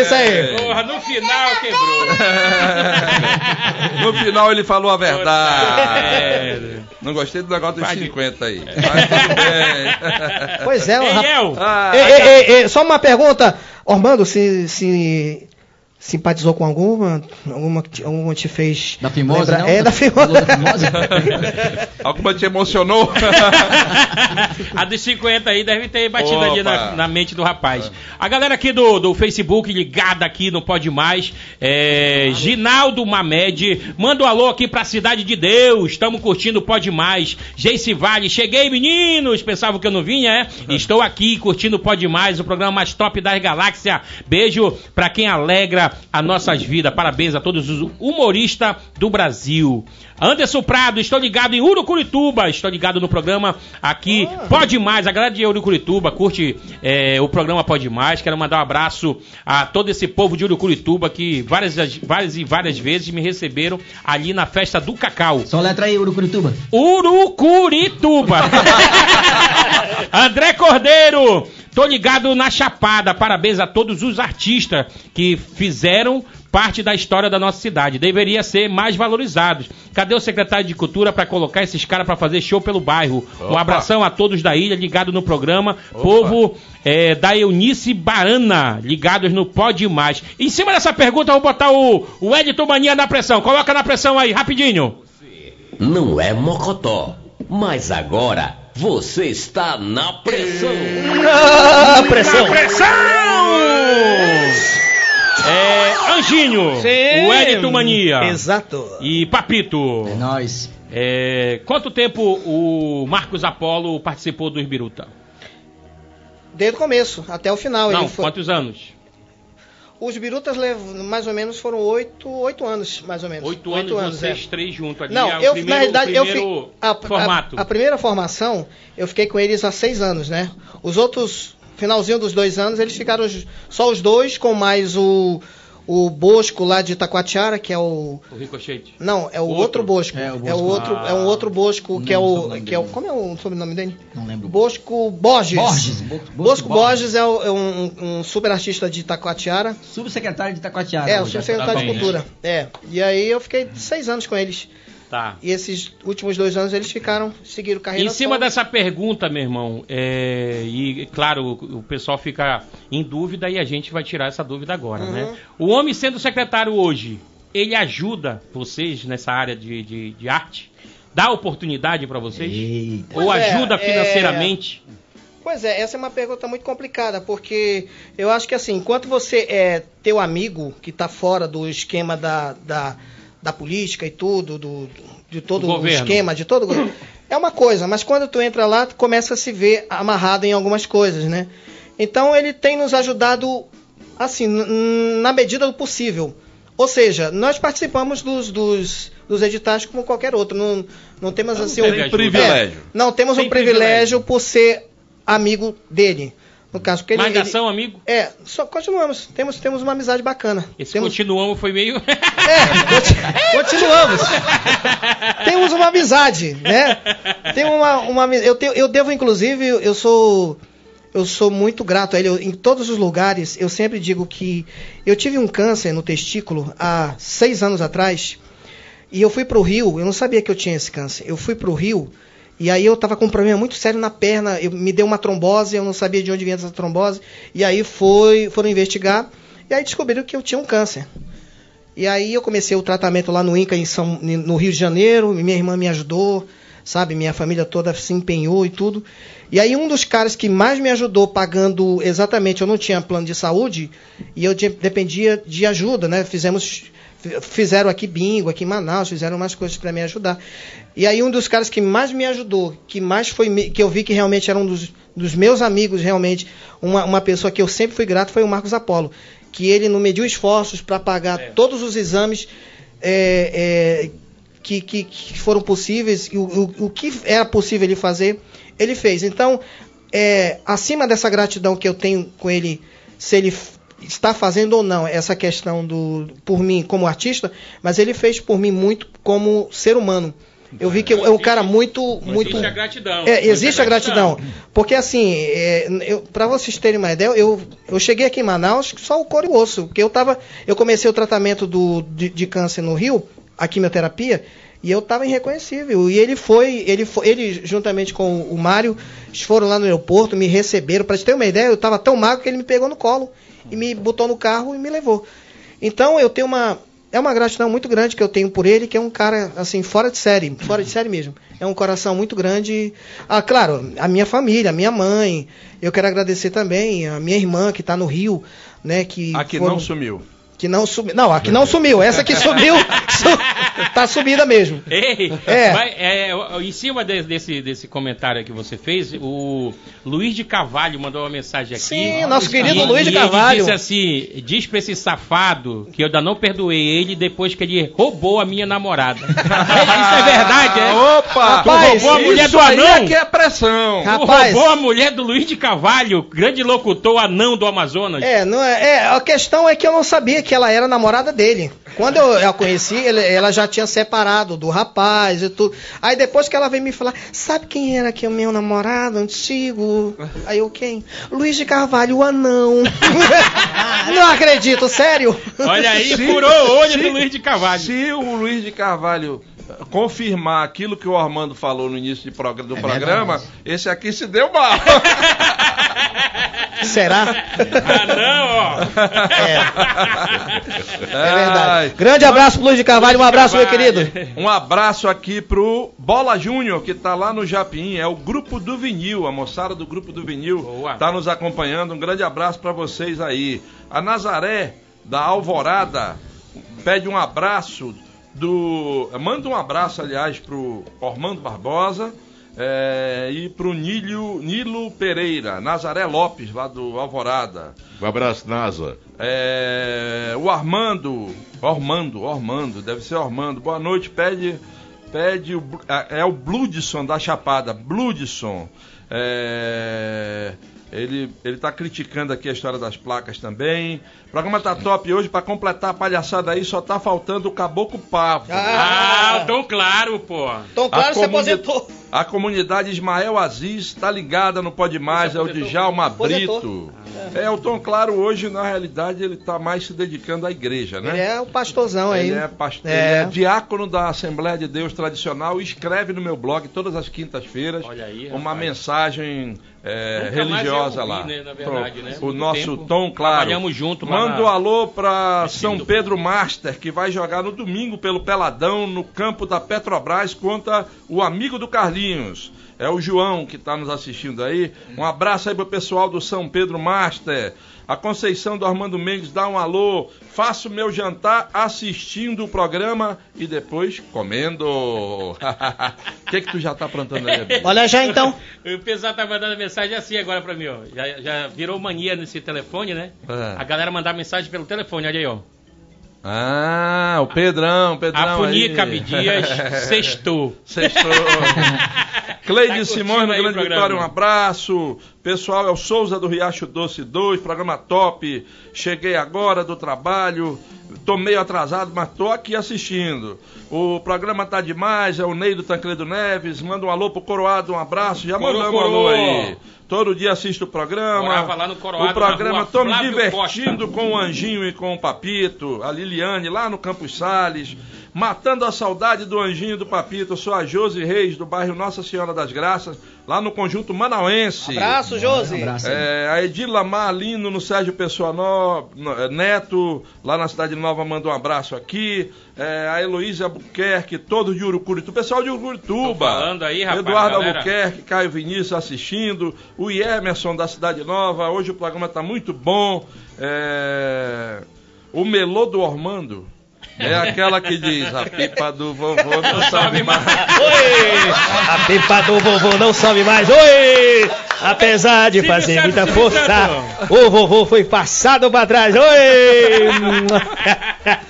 É isso aí. Porra, no final quebrou. No final ele falou a verdade. merda. Não gostei do negócio dos Vai de- 50 aí. Mas tudo bem. Pois é, Ei, rap- El, Ah, Ei, ei, ei, ei, só uma pergunta. Ormando, se, se simpatizou com alguma? Alguma, alguma te fez. Da Fimose, não? É, da Fimose. Melô da Fimose? Alguma te emocionou? A dos 50 aí deve ter batido Opa. ali na, na mente do rapaz. A galera aqui do, do Facebook ligada aqui no Pode Mais, é, Ginaldo Mamed, manda um alô aqui pra Cidade de Deus, estamos curtindo o Pode Mais. Geice Vale, cheguei meninos, pensavam que eu não vinha, é? Estou aqui curtindo o Pode Mais, o programa mais top das galáxias. Beijo pra quem alegra as nossas vidas. Parabéns a todos os humoristas do Brasil. Anderson Prado, estou ligado em Urucurituba, estou ligado no programa aqui Pode Mais, a galera de Urucurituba curte é, o programa Pode Mais, quero mandar um abraço a todo esse povo de Urucurituba que várias, várias e várias vezes me receberam ali na festa do Cacau. Só letra aí, Urucurituba. Urucurituba. André Cordeiro, tô ligado na Chapada. Parabéns a todos os artistas que fizeram parte da história da nossa cidade. Deveria ser mais valorizados. Cadê o secretário de Cultura para colocar esses caras para fazer show pelo bairro? Um Opa. abração a todos da ilha, ligado no programa. Povo é, da Eunice Barana, ligados no Pode Mais. Em cima dessa pergunta, eu vou botar o, o Edson Mania na pressão. Coloca na pressão aí, rapidinho. Não é mocotó, mas agora você está na pressão. Ah, pressão. É, Anjinho, o Edito Mania Exato. e Papito. É nóis. É, quanto tempo o Marcos Apolo participou do Esbiruta? Desde o começo, até o final. Não, ele foi... quantos anos? Os birutas mais ou menos foram oito, oito anos, mais ou menos. Oito anos, é. vocês três juntos ali. Não, é eu, primeiro, na realidade, eu fiquei. A, formato. A, a primeira formação, eu fiquei com eles há seis anos, né? Os outros, finalzinho dos dois anos, eles ficaram só os dois, com mais o, o Bosco lá de Itacoatiara, que é o. O Ricochete. Não, é o Outro. outro, Bosco. É, É o o, Bosco. outro, Ah. é um outro Bosco Não que é o o. Que é o como é o sobrenome dele? Não lembro. Bosco Borges. Borges. Bosco, Bosco Borges é, o- é um, um super artista de Itacoatiara. Subsecretário de Itacoatiara. É, o subsecretário tá de bem, Cultura. É. E aí eu fiquei seis anos com eles. Tá. E esses últimos dois anos eles ficaram, seguiram carreira Em cima solo. dessa pergunta, meu irmão, é, e claro, o, pessoal fica em dúvida e a gente vai tirar essa dúvida agora, Uhum. né? O homem sendo secretário hoje, ele ajuda vocês nessa área de, de, de arte? Dá oportunidade para vocês? Eita. Ou Pois é, ajuda é- financeiramente? Pois é, essa é uma pergunta muito complicada, porque eu acho que assim, enquanto você é teu amigo que está fora do esquema da, da, da política e tudo, do, de todo Do o governo. esquema, de todo o- é uma coisa, mas quando tu entra lá, tu começa a se ver amarrado em algumas coisas, né? Então ele tem nos ajudado assim, na medida do possível. Ou seja, nós participamos dos, dos, dos editais como qualquer outro. Não, não temos assim teve um ajuda. privilégio. É, não temos Sem um privilégio por ser amigo dele. No caso, porque ele, ele- amigo? É, só continuamos. Temos, temos uma amizade bacana. Esse temos, continuamos foi meio. é, conti- continuamos. temos uma amizade, né? Tem uma, uma eu, tenho, eu devo, inclusive, eu sou eu sou muito grato a ele. Eu- em todos os lugares, eu sempre digo que eu tive um câncer no testículo há seis anos atrás. E eu fui pro Rio, eu não sabia que eu tinha esse câncer. Eu fui pro Rio e aí eu tava com um problema muito sério na perna. Eu, me deu uma trombose, eu não sabia de onde vinha essa trombose. E aí foi, foram investigar e aí descobriram que eu tinha um câncer. E aí eu comecei o tratamento lá no INCA, em São, no Rio de Janeiro, minha irmã me ajudou, sabe? Minha família toda se empenhou e tudo. E aí um dos caras que mais me ajudou pagando exatamente, eu não tinha plano de saúde, e eu de- dependia de ajuda, né? Fizemos fizeram aqui bingo, aqui em Manaus, fizeram umas coisas para me ajudar. E aí um dos caras que mais me ajudou, que mais foi que eu vi que realmente era um dos, dos meus amigos, realmente, uma, uma pessoa que eu sempre fui grato foi o Marcos Apolo, que ele não mediu esforços para pagar todos os exames é, é, que, que, que foram possíveis, e o, o, o que era possível ele fazer, ele fez. Então, é, acima dessa gratidão que eu tenho com ele, se ele está fazendo ou não essa questão do por mim como artista, mas ele fez por mim muito como ser humano. Eu vi que é um cara muito, muito. Existe a gratidão. É, existe a gratidão. Porque assim, é, eu, para vocês terem uma ideia, eu, eu cheguei aqui em Manaus só o couro e o osso. Porque eu tava. Eu comecei o tratamento do, de, de câncer no Rio, a quimioterapia, e eu tava irreconhecível. E ele foi, ele foi, ele, juntamente com o Mário, foram lá no aeroporto, me receberam. Pra te ter uma ideia, eu tava tão magro que ele me pegou no colo e me botou no carro e me levou. Então eu tenho uma. É uma gratidão muito grande que eu tenho por ele, que é um cara, assim, fora de série, fora de série mesmo. É um coração muito grande. Ah, claro, a minha família, a minha mãe. Eu quero agradecer também a minha irmã, que está no Rio, né? Que Aqui foram- não sumiu. Que não sumiu. Não, aqui não sumiu. Essa que sumiu, su- tá sumida mesmo. Ei, É. mas, é, em cima de- desse, desse comentário que você fez, o Luiz de Carvalho mandou uma mensagem aqui. Sim, nosso querido E- Luiz de e Ele Carvalho. disse assim: diz pra esse safado que eu ainda não perdoei ele depois que ele roubou a minha namorada. Isso é verdade, é? Opa! Tu roubou a mulher Isso do aí anão? é que é pressão. Tu Rapaz. roubou a mulher do Luiz de Carvalho, grande locutor anão do Amazonas. É, não é, é, a questão é que eu não sabia que ela era namorada dele. Quando eu a conheci, ele- ela já tinha separado do rapaz e tudo. Aí depois que ela veio me falar, sabe quem era que é o meu namorado antigo? Aí eu, quem? Luiz de Carvalho, o anão. não acredito, sério? Olha aí, Se- furou o olho se- do Luiz de Carvalho. Se o Luiz de Carvalho eh, confirmar aquilo que o Armando falou no início do É programa, esse aqui se deu mal. Será? Ah, não, ó. É verdade. Ai. Grande abraço pro Luiz de Carvalho, um abraço, meu querido. Um abraço aqui pro Bola Júnior, que tá lá no Japim. É o grupo do vinil, a moçada do grupo do vinil Boa. tá nos acompanhando. Um grande abraço para vocês aí. A Nazaré da Alvorada pede um abraço do. Manda um abraço, aliás, pro Ormando Barbosa. É, e pro Nilo, Nilo Pereira, Nazaré Lopes, lá do Alvorada. Um abraço, NASA. É, o Armando, Ormando, Ormando, deve ser Ormando. Boa noite, pede, pede o, Blu- é o Bloodson da Chapada, Bloodson. É, ele ele está criticando aqui a história das placas também. O programa tá top hoje para completar a palhaçada aí, só tá faltando o Caboclo Pavo. Ah, tão claro, pô. Então, claro, A você comuni- aposentou. A comunidade Ismael Aziz está ligada no Pode Mais, é o Djalma. Brito. É, o Tom Claro hoje, na realidade, ele está mais se dedicando à igreja, né? Ele é o pastorzão aí. Ele é, pastor, É. ele é diácono da Assembleia de Deus Tradicional e escreve no meu blog todas as quintas-feiras uma rapaz. mensagem é, religiosa ouvi, lá. né, verdade, né? O nosso tempo. Tom Claro. Trabalhamos junto Manda um alô para São Pedro Master, que vai jogar no domingo pelo Peladão, no campo da Petrobras, contra o amigo do Carlinhos. É o João que está nos assistindo aí. Um abraço aí pro pessoal do São Pedro Master. A Conceição do Armando Mendes dá um alô. Faço meu jantar assistindo o programa e depois comendo. O que que tu já tá aprontando aí, Abel? Olha já então. O pessoal tá mandando mensagem assim agora pra mim, ó. Já, já virou mania nesse telefone, né? É. A galera mandar mensagem pelo telefone, olha aí, ó. Ah, o Pedrão, Pedrão. A Funica aí. Abdias sextou. Sextou. Cleide Tá Simões, no Grande programa. Vitória, um abraço. Pessoal, é o Souza do Riacho Doce 2, programa top. Cheguei agora do trabalho, tô meio atrasado, mas tô aqui assistindo. O programa tá demais, é o Ney do Tancredo Neves. Manda um alô pro Coroado, um abraço. Já Coro, mandamos um alô aí. Todo dia assisto o programa. Morava lá no Coroado, o programa, tô me divertindo com o Anjinho e com o Papito, a Liliane lá no Campos Sales, matando a saudade do Anjinho do Papito. Eu sou a Josi Reis, do bairro Nossa Senhora das Graças, lá no conjunto Manauense. Abraço, Josi. abraço. É, a Edila Marlino no Sérgio Pessoa no, no- é, Neto, lá na Cidade Nova, manda um abraço aqui. É, a Heloísa Albuquerque, todo de Urucurituba, pessoal de Urucurituba. Tô falando aí, rapaz, Eduardo galera. Albuquerque, Caio Vinícius assistindo. O Emerson da Cidade Nova. Hoje o programa está muito bom. É, O Melô do Ormando. É aquela que diz, a pipa do vovô não sabe mais. Oi! A pipa do vovô não sobe mais. Oi! Apesar de fazer muita força, o vovô foi passado pra trás. Oi!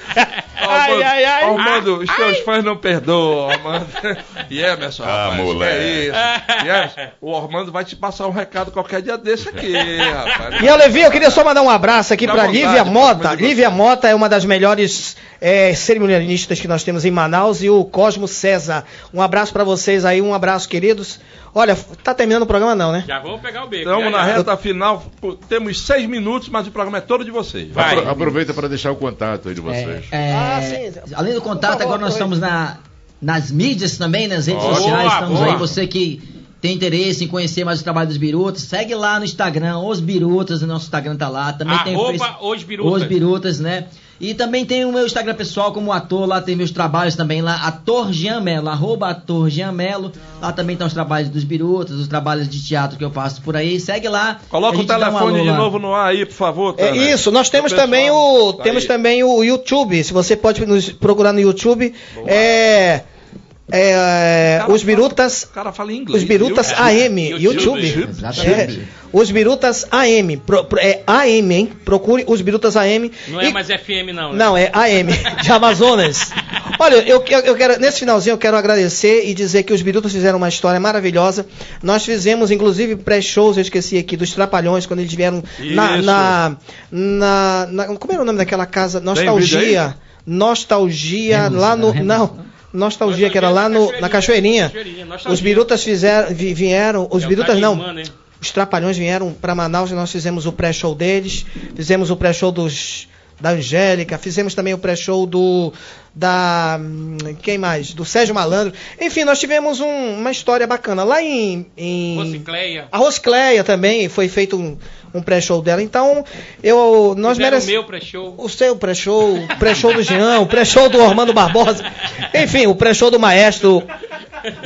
Ai, ai, ai. Armando, os teus fãs não perdoam, Armando. E Emerson, Ah, rapaz, moleque. que é isso? E Emerson, o Armando vai te passar um recado qualquer dia desse aqui, rapaz. E eu, Levi, eu queria só mandar um abraço aqui pra vontade, Lívia Mota. Lívia. Mota é uma das melhores é, cerimonialistas que nós temos em Manaus e o Cosmo César. Um abraço pra vocês aí, um abraço, queridos. Olha, tá terminando o programa não, né? Já vamos pegar o beco. Estamos na reta final, temos seis minutos, mas o programa é todo de vocês. Vai. Apro- Aproveita para deixar o contato aí de vocês. É, Ah, sim. Além do contato, favor, agora nós estamos na, nas mídias também, nas redes Boa, sociais. Estamos boa. aí. Você que tem interesse em conhecer mais o trabalho dos Birutas, segue lá no Instagram, Os Birutas, o nosso Instagram tá lá. Também tem o Arroba Face- Os Birutas. Os Birutas, né? E também tem o meu Instagram pessoal como ator, lá tem meus trabalhos também lá, ator Jean Melo, arroba ator Jean Melo. Lá também estão os trabalhos dos Birutas, os trabalhos de teatro que eu faço por aí. Segue lá. Coloca o um telefone alô de novo no ar aí, por favor. É Tânia. isso, nós temos pessoal, também o tá temos aí. também o YouTube. Se você pode nos procurar no YouTube, é, é, Cara, os Birutas, O cara fala em inglês. os Birutas viu? AM, YouTube. YouTube. Exatamente. É, os Birutas AM, pro- pro- é AM, hein? Procure os Birutas AM. Não é E- mais FM, não. né? Não, é AM, de Amazonas. Olha, eu, eu, eu quero, nesse finalzinho eu quero agradecer e dizer que os Birutas fizeram uma história maravilhosa. Nós fizemos, inclusive, pré-shows, eu esqueci aqui, dos Trapalhões, quando eles vieram na, na, na, na- Como era o nome daquela casa? Nostalgia. Nostalgia, lá no. Remos. Não. Nostalgia, que era lá no, na Cachoeirinha. Os Birutas fizeram, vi- vieram, os É Birutas não, os Trapalhões vieram para Manaus e nós fizemos o pré-show deles, fizemos o pré-show dos da Angélica, fizemos também o pré-show do da hum, quem mais? Do Sérgio Malandro. Enfim, nós tivemos um- uma história bacana lá em, em Rocicleia. a Roscleia também foi feito um, um pré-show dela. Então, eu nós Fizeram o merecemos meu pré-show. o seu pré-show, o pré-show do Jean, o pré-show do Armando Barbosa, enfim, o pré-show do maestro.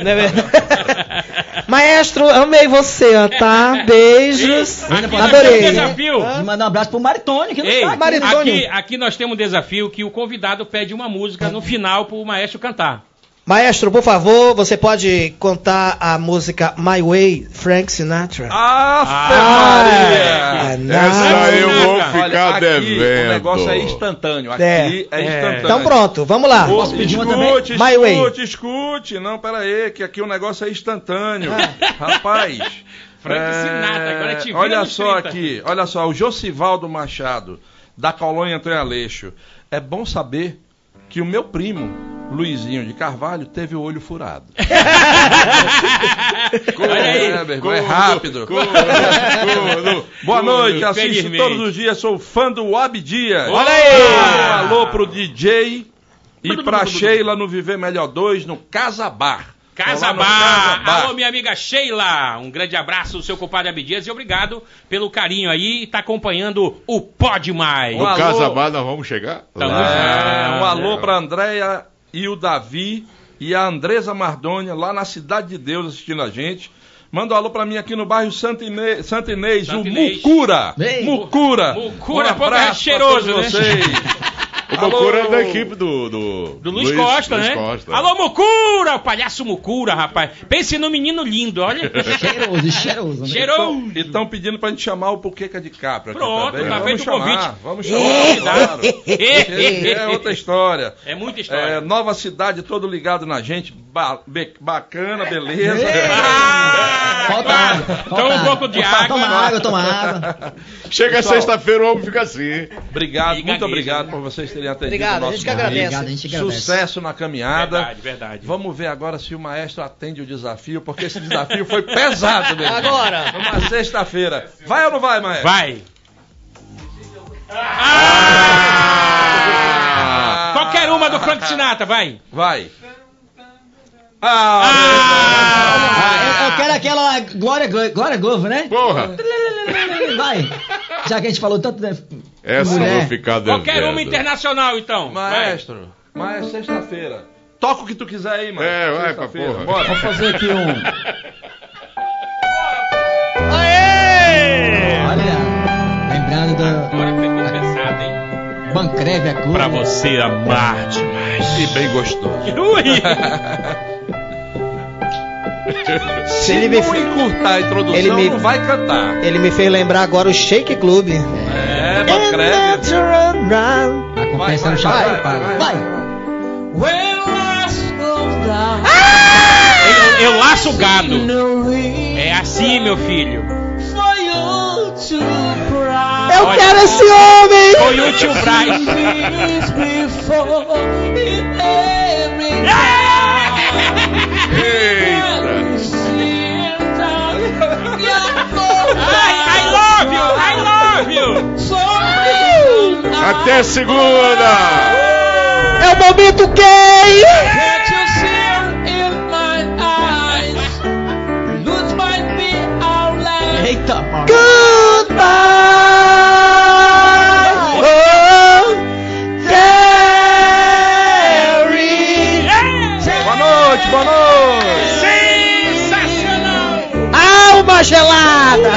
Não é verdade? maestro, amei você, ó, tá? Beijos. Aqui nós temos um Adorei. desafio. E mandar um abraço pro Maritone, que não Ei, tá aqui. Maritone. aqui, aqui nós temos um desafio que o convidado pede uma música no final pro maestro cantar. Maestro, por favor, você pode contar a música My Way, Frank Sinatra? Ah, Maria! não. Essa aí eu vou Olha, ficar aqui, devendo. O negócio é instantâneo. Aqui É. é, É. instantâneo. Então pronto, vamos lá. Ô, pedir uma escute, também? My way. escute, escute. Não, pera aí, que aqui o negócio é instantâneo. Rapaz. Frank Sinatra, agora te Olha só 30. aqui, olha só, o Josivaldo Machado, da colônia Antônio Aleixo. É bom saber que o meu primo, Luizinho de Carvalho, teve o olho furado. meu irmão, é Corno, rápido. corno, corno, Boa noite, assisto todos os dias, sou fã do Abdias. Olha aí! Alô pro DJ e pra Sheila no Viver Melhor 2 no Casa Bar. Casa lá no Bar. Casa Alô, minha amiga Sheila. Um grande abraço, seu compadre Abdias, e obrigado pelo carinho aí e tá acompanhando o Pode Mais. Um No alô. Casabá nós vamos chegar? Tamo Lá. É, um Ah, alô pra Andréia e o Davi e a Andresa Mardônia lá na Cidade de Deus assistindo a gente. Manda um alô pra mim aqui no bairro Santo Inês, Santo Inês Santo o Inês. Mucura. Ei. Mucura. Mucura, um pô, é abraço pra cheiroso, todos né? vocês. O Bocura é da equipe do. Do, Do Luiz, Costa, Luiz né? Costa. Alô, Mucura! O palhaço Mucura, rapaz. Pense no menino lindo, olha. Cheiroso, cheiroso. Né? Cheiroso. E estão pedindo pra gente chamar o Puqueca de Capra. Pronto, tá vamos feito o chamar, convite. Vamos chamar, claro. é é outra história. muita É, história. nova cidade, todo ligado na gente. Ba- be- bacana, beleza. Ah, Falta água. Toma um pouco de água. Toma água, toma água. Chega sexta-feira, o homem fica assim. Obrigado, muito obrigado né? por vocês terem atendido Obrigado, o a nosso gente que agradece. Obrigado, a gente que agradece. Sucesso na caminhada. Verdade, verdade. Vamos ver agora se o maestro atende o desafio, porque esse desafio foi pesado mesmo. Agora. Numa sexta-feira. Vai ou não vai, maestro? Vai. Ah! Qualquer uma do Frank Sinatra, vai. Vai. Ah! Ah, eu, eu quero aquela Glória, Glo- Glória Globo, né? Porra! Vai. Já que a gente falou tanto, né? Essa eu Mulher. vou ficar devendo. Qualquer uma internacional, então. Maestro, mas é sexta-feira. Toca o que tu quiser aí, mano. É, vai pra porra. Bora. Vou fazer aqui um. Olha, lembrando do Agora pegou pesado, hein? Bancreve a cor. Pra você amar demais. E bem gostoso. Ui. Se ele me, Não encurtar a introdução, Ele me- não vai cantar. ele me fez lembrar agora o Shake Club. É, Bancreve. A compensa no vai, chapéu, vai, para. vai, Vai. Eu, eu laço o gado. É assim, meu filho. Eu Olha. quero esse homem! Foi o tio Braz. Até segunda! É o momento gay! Eita, pau. Goodbye! Oh! Boa noite, boa noite. Sensacional. Alma gelada!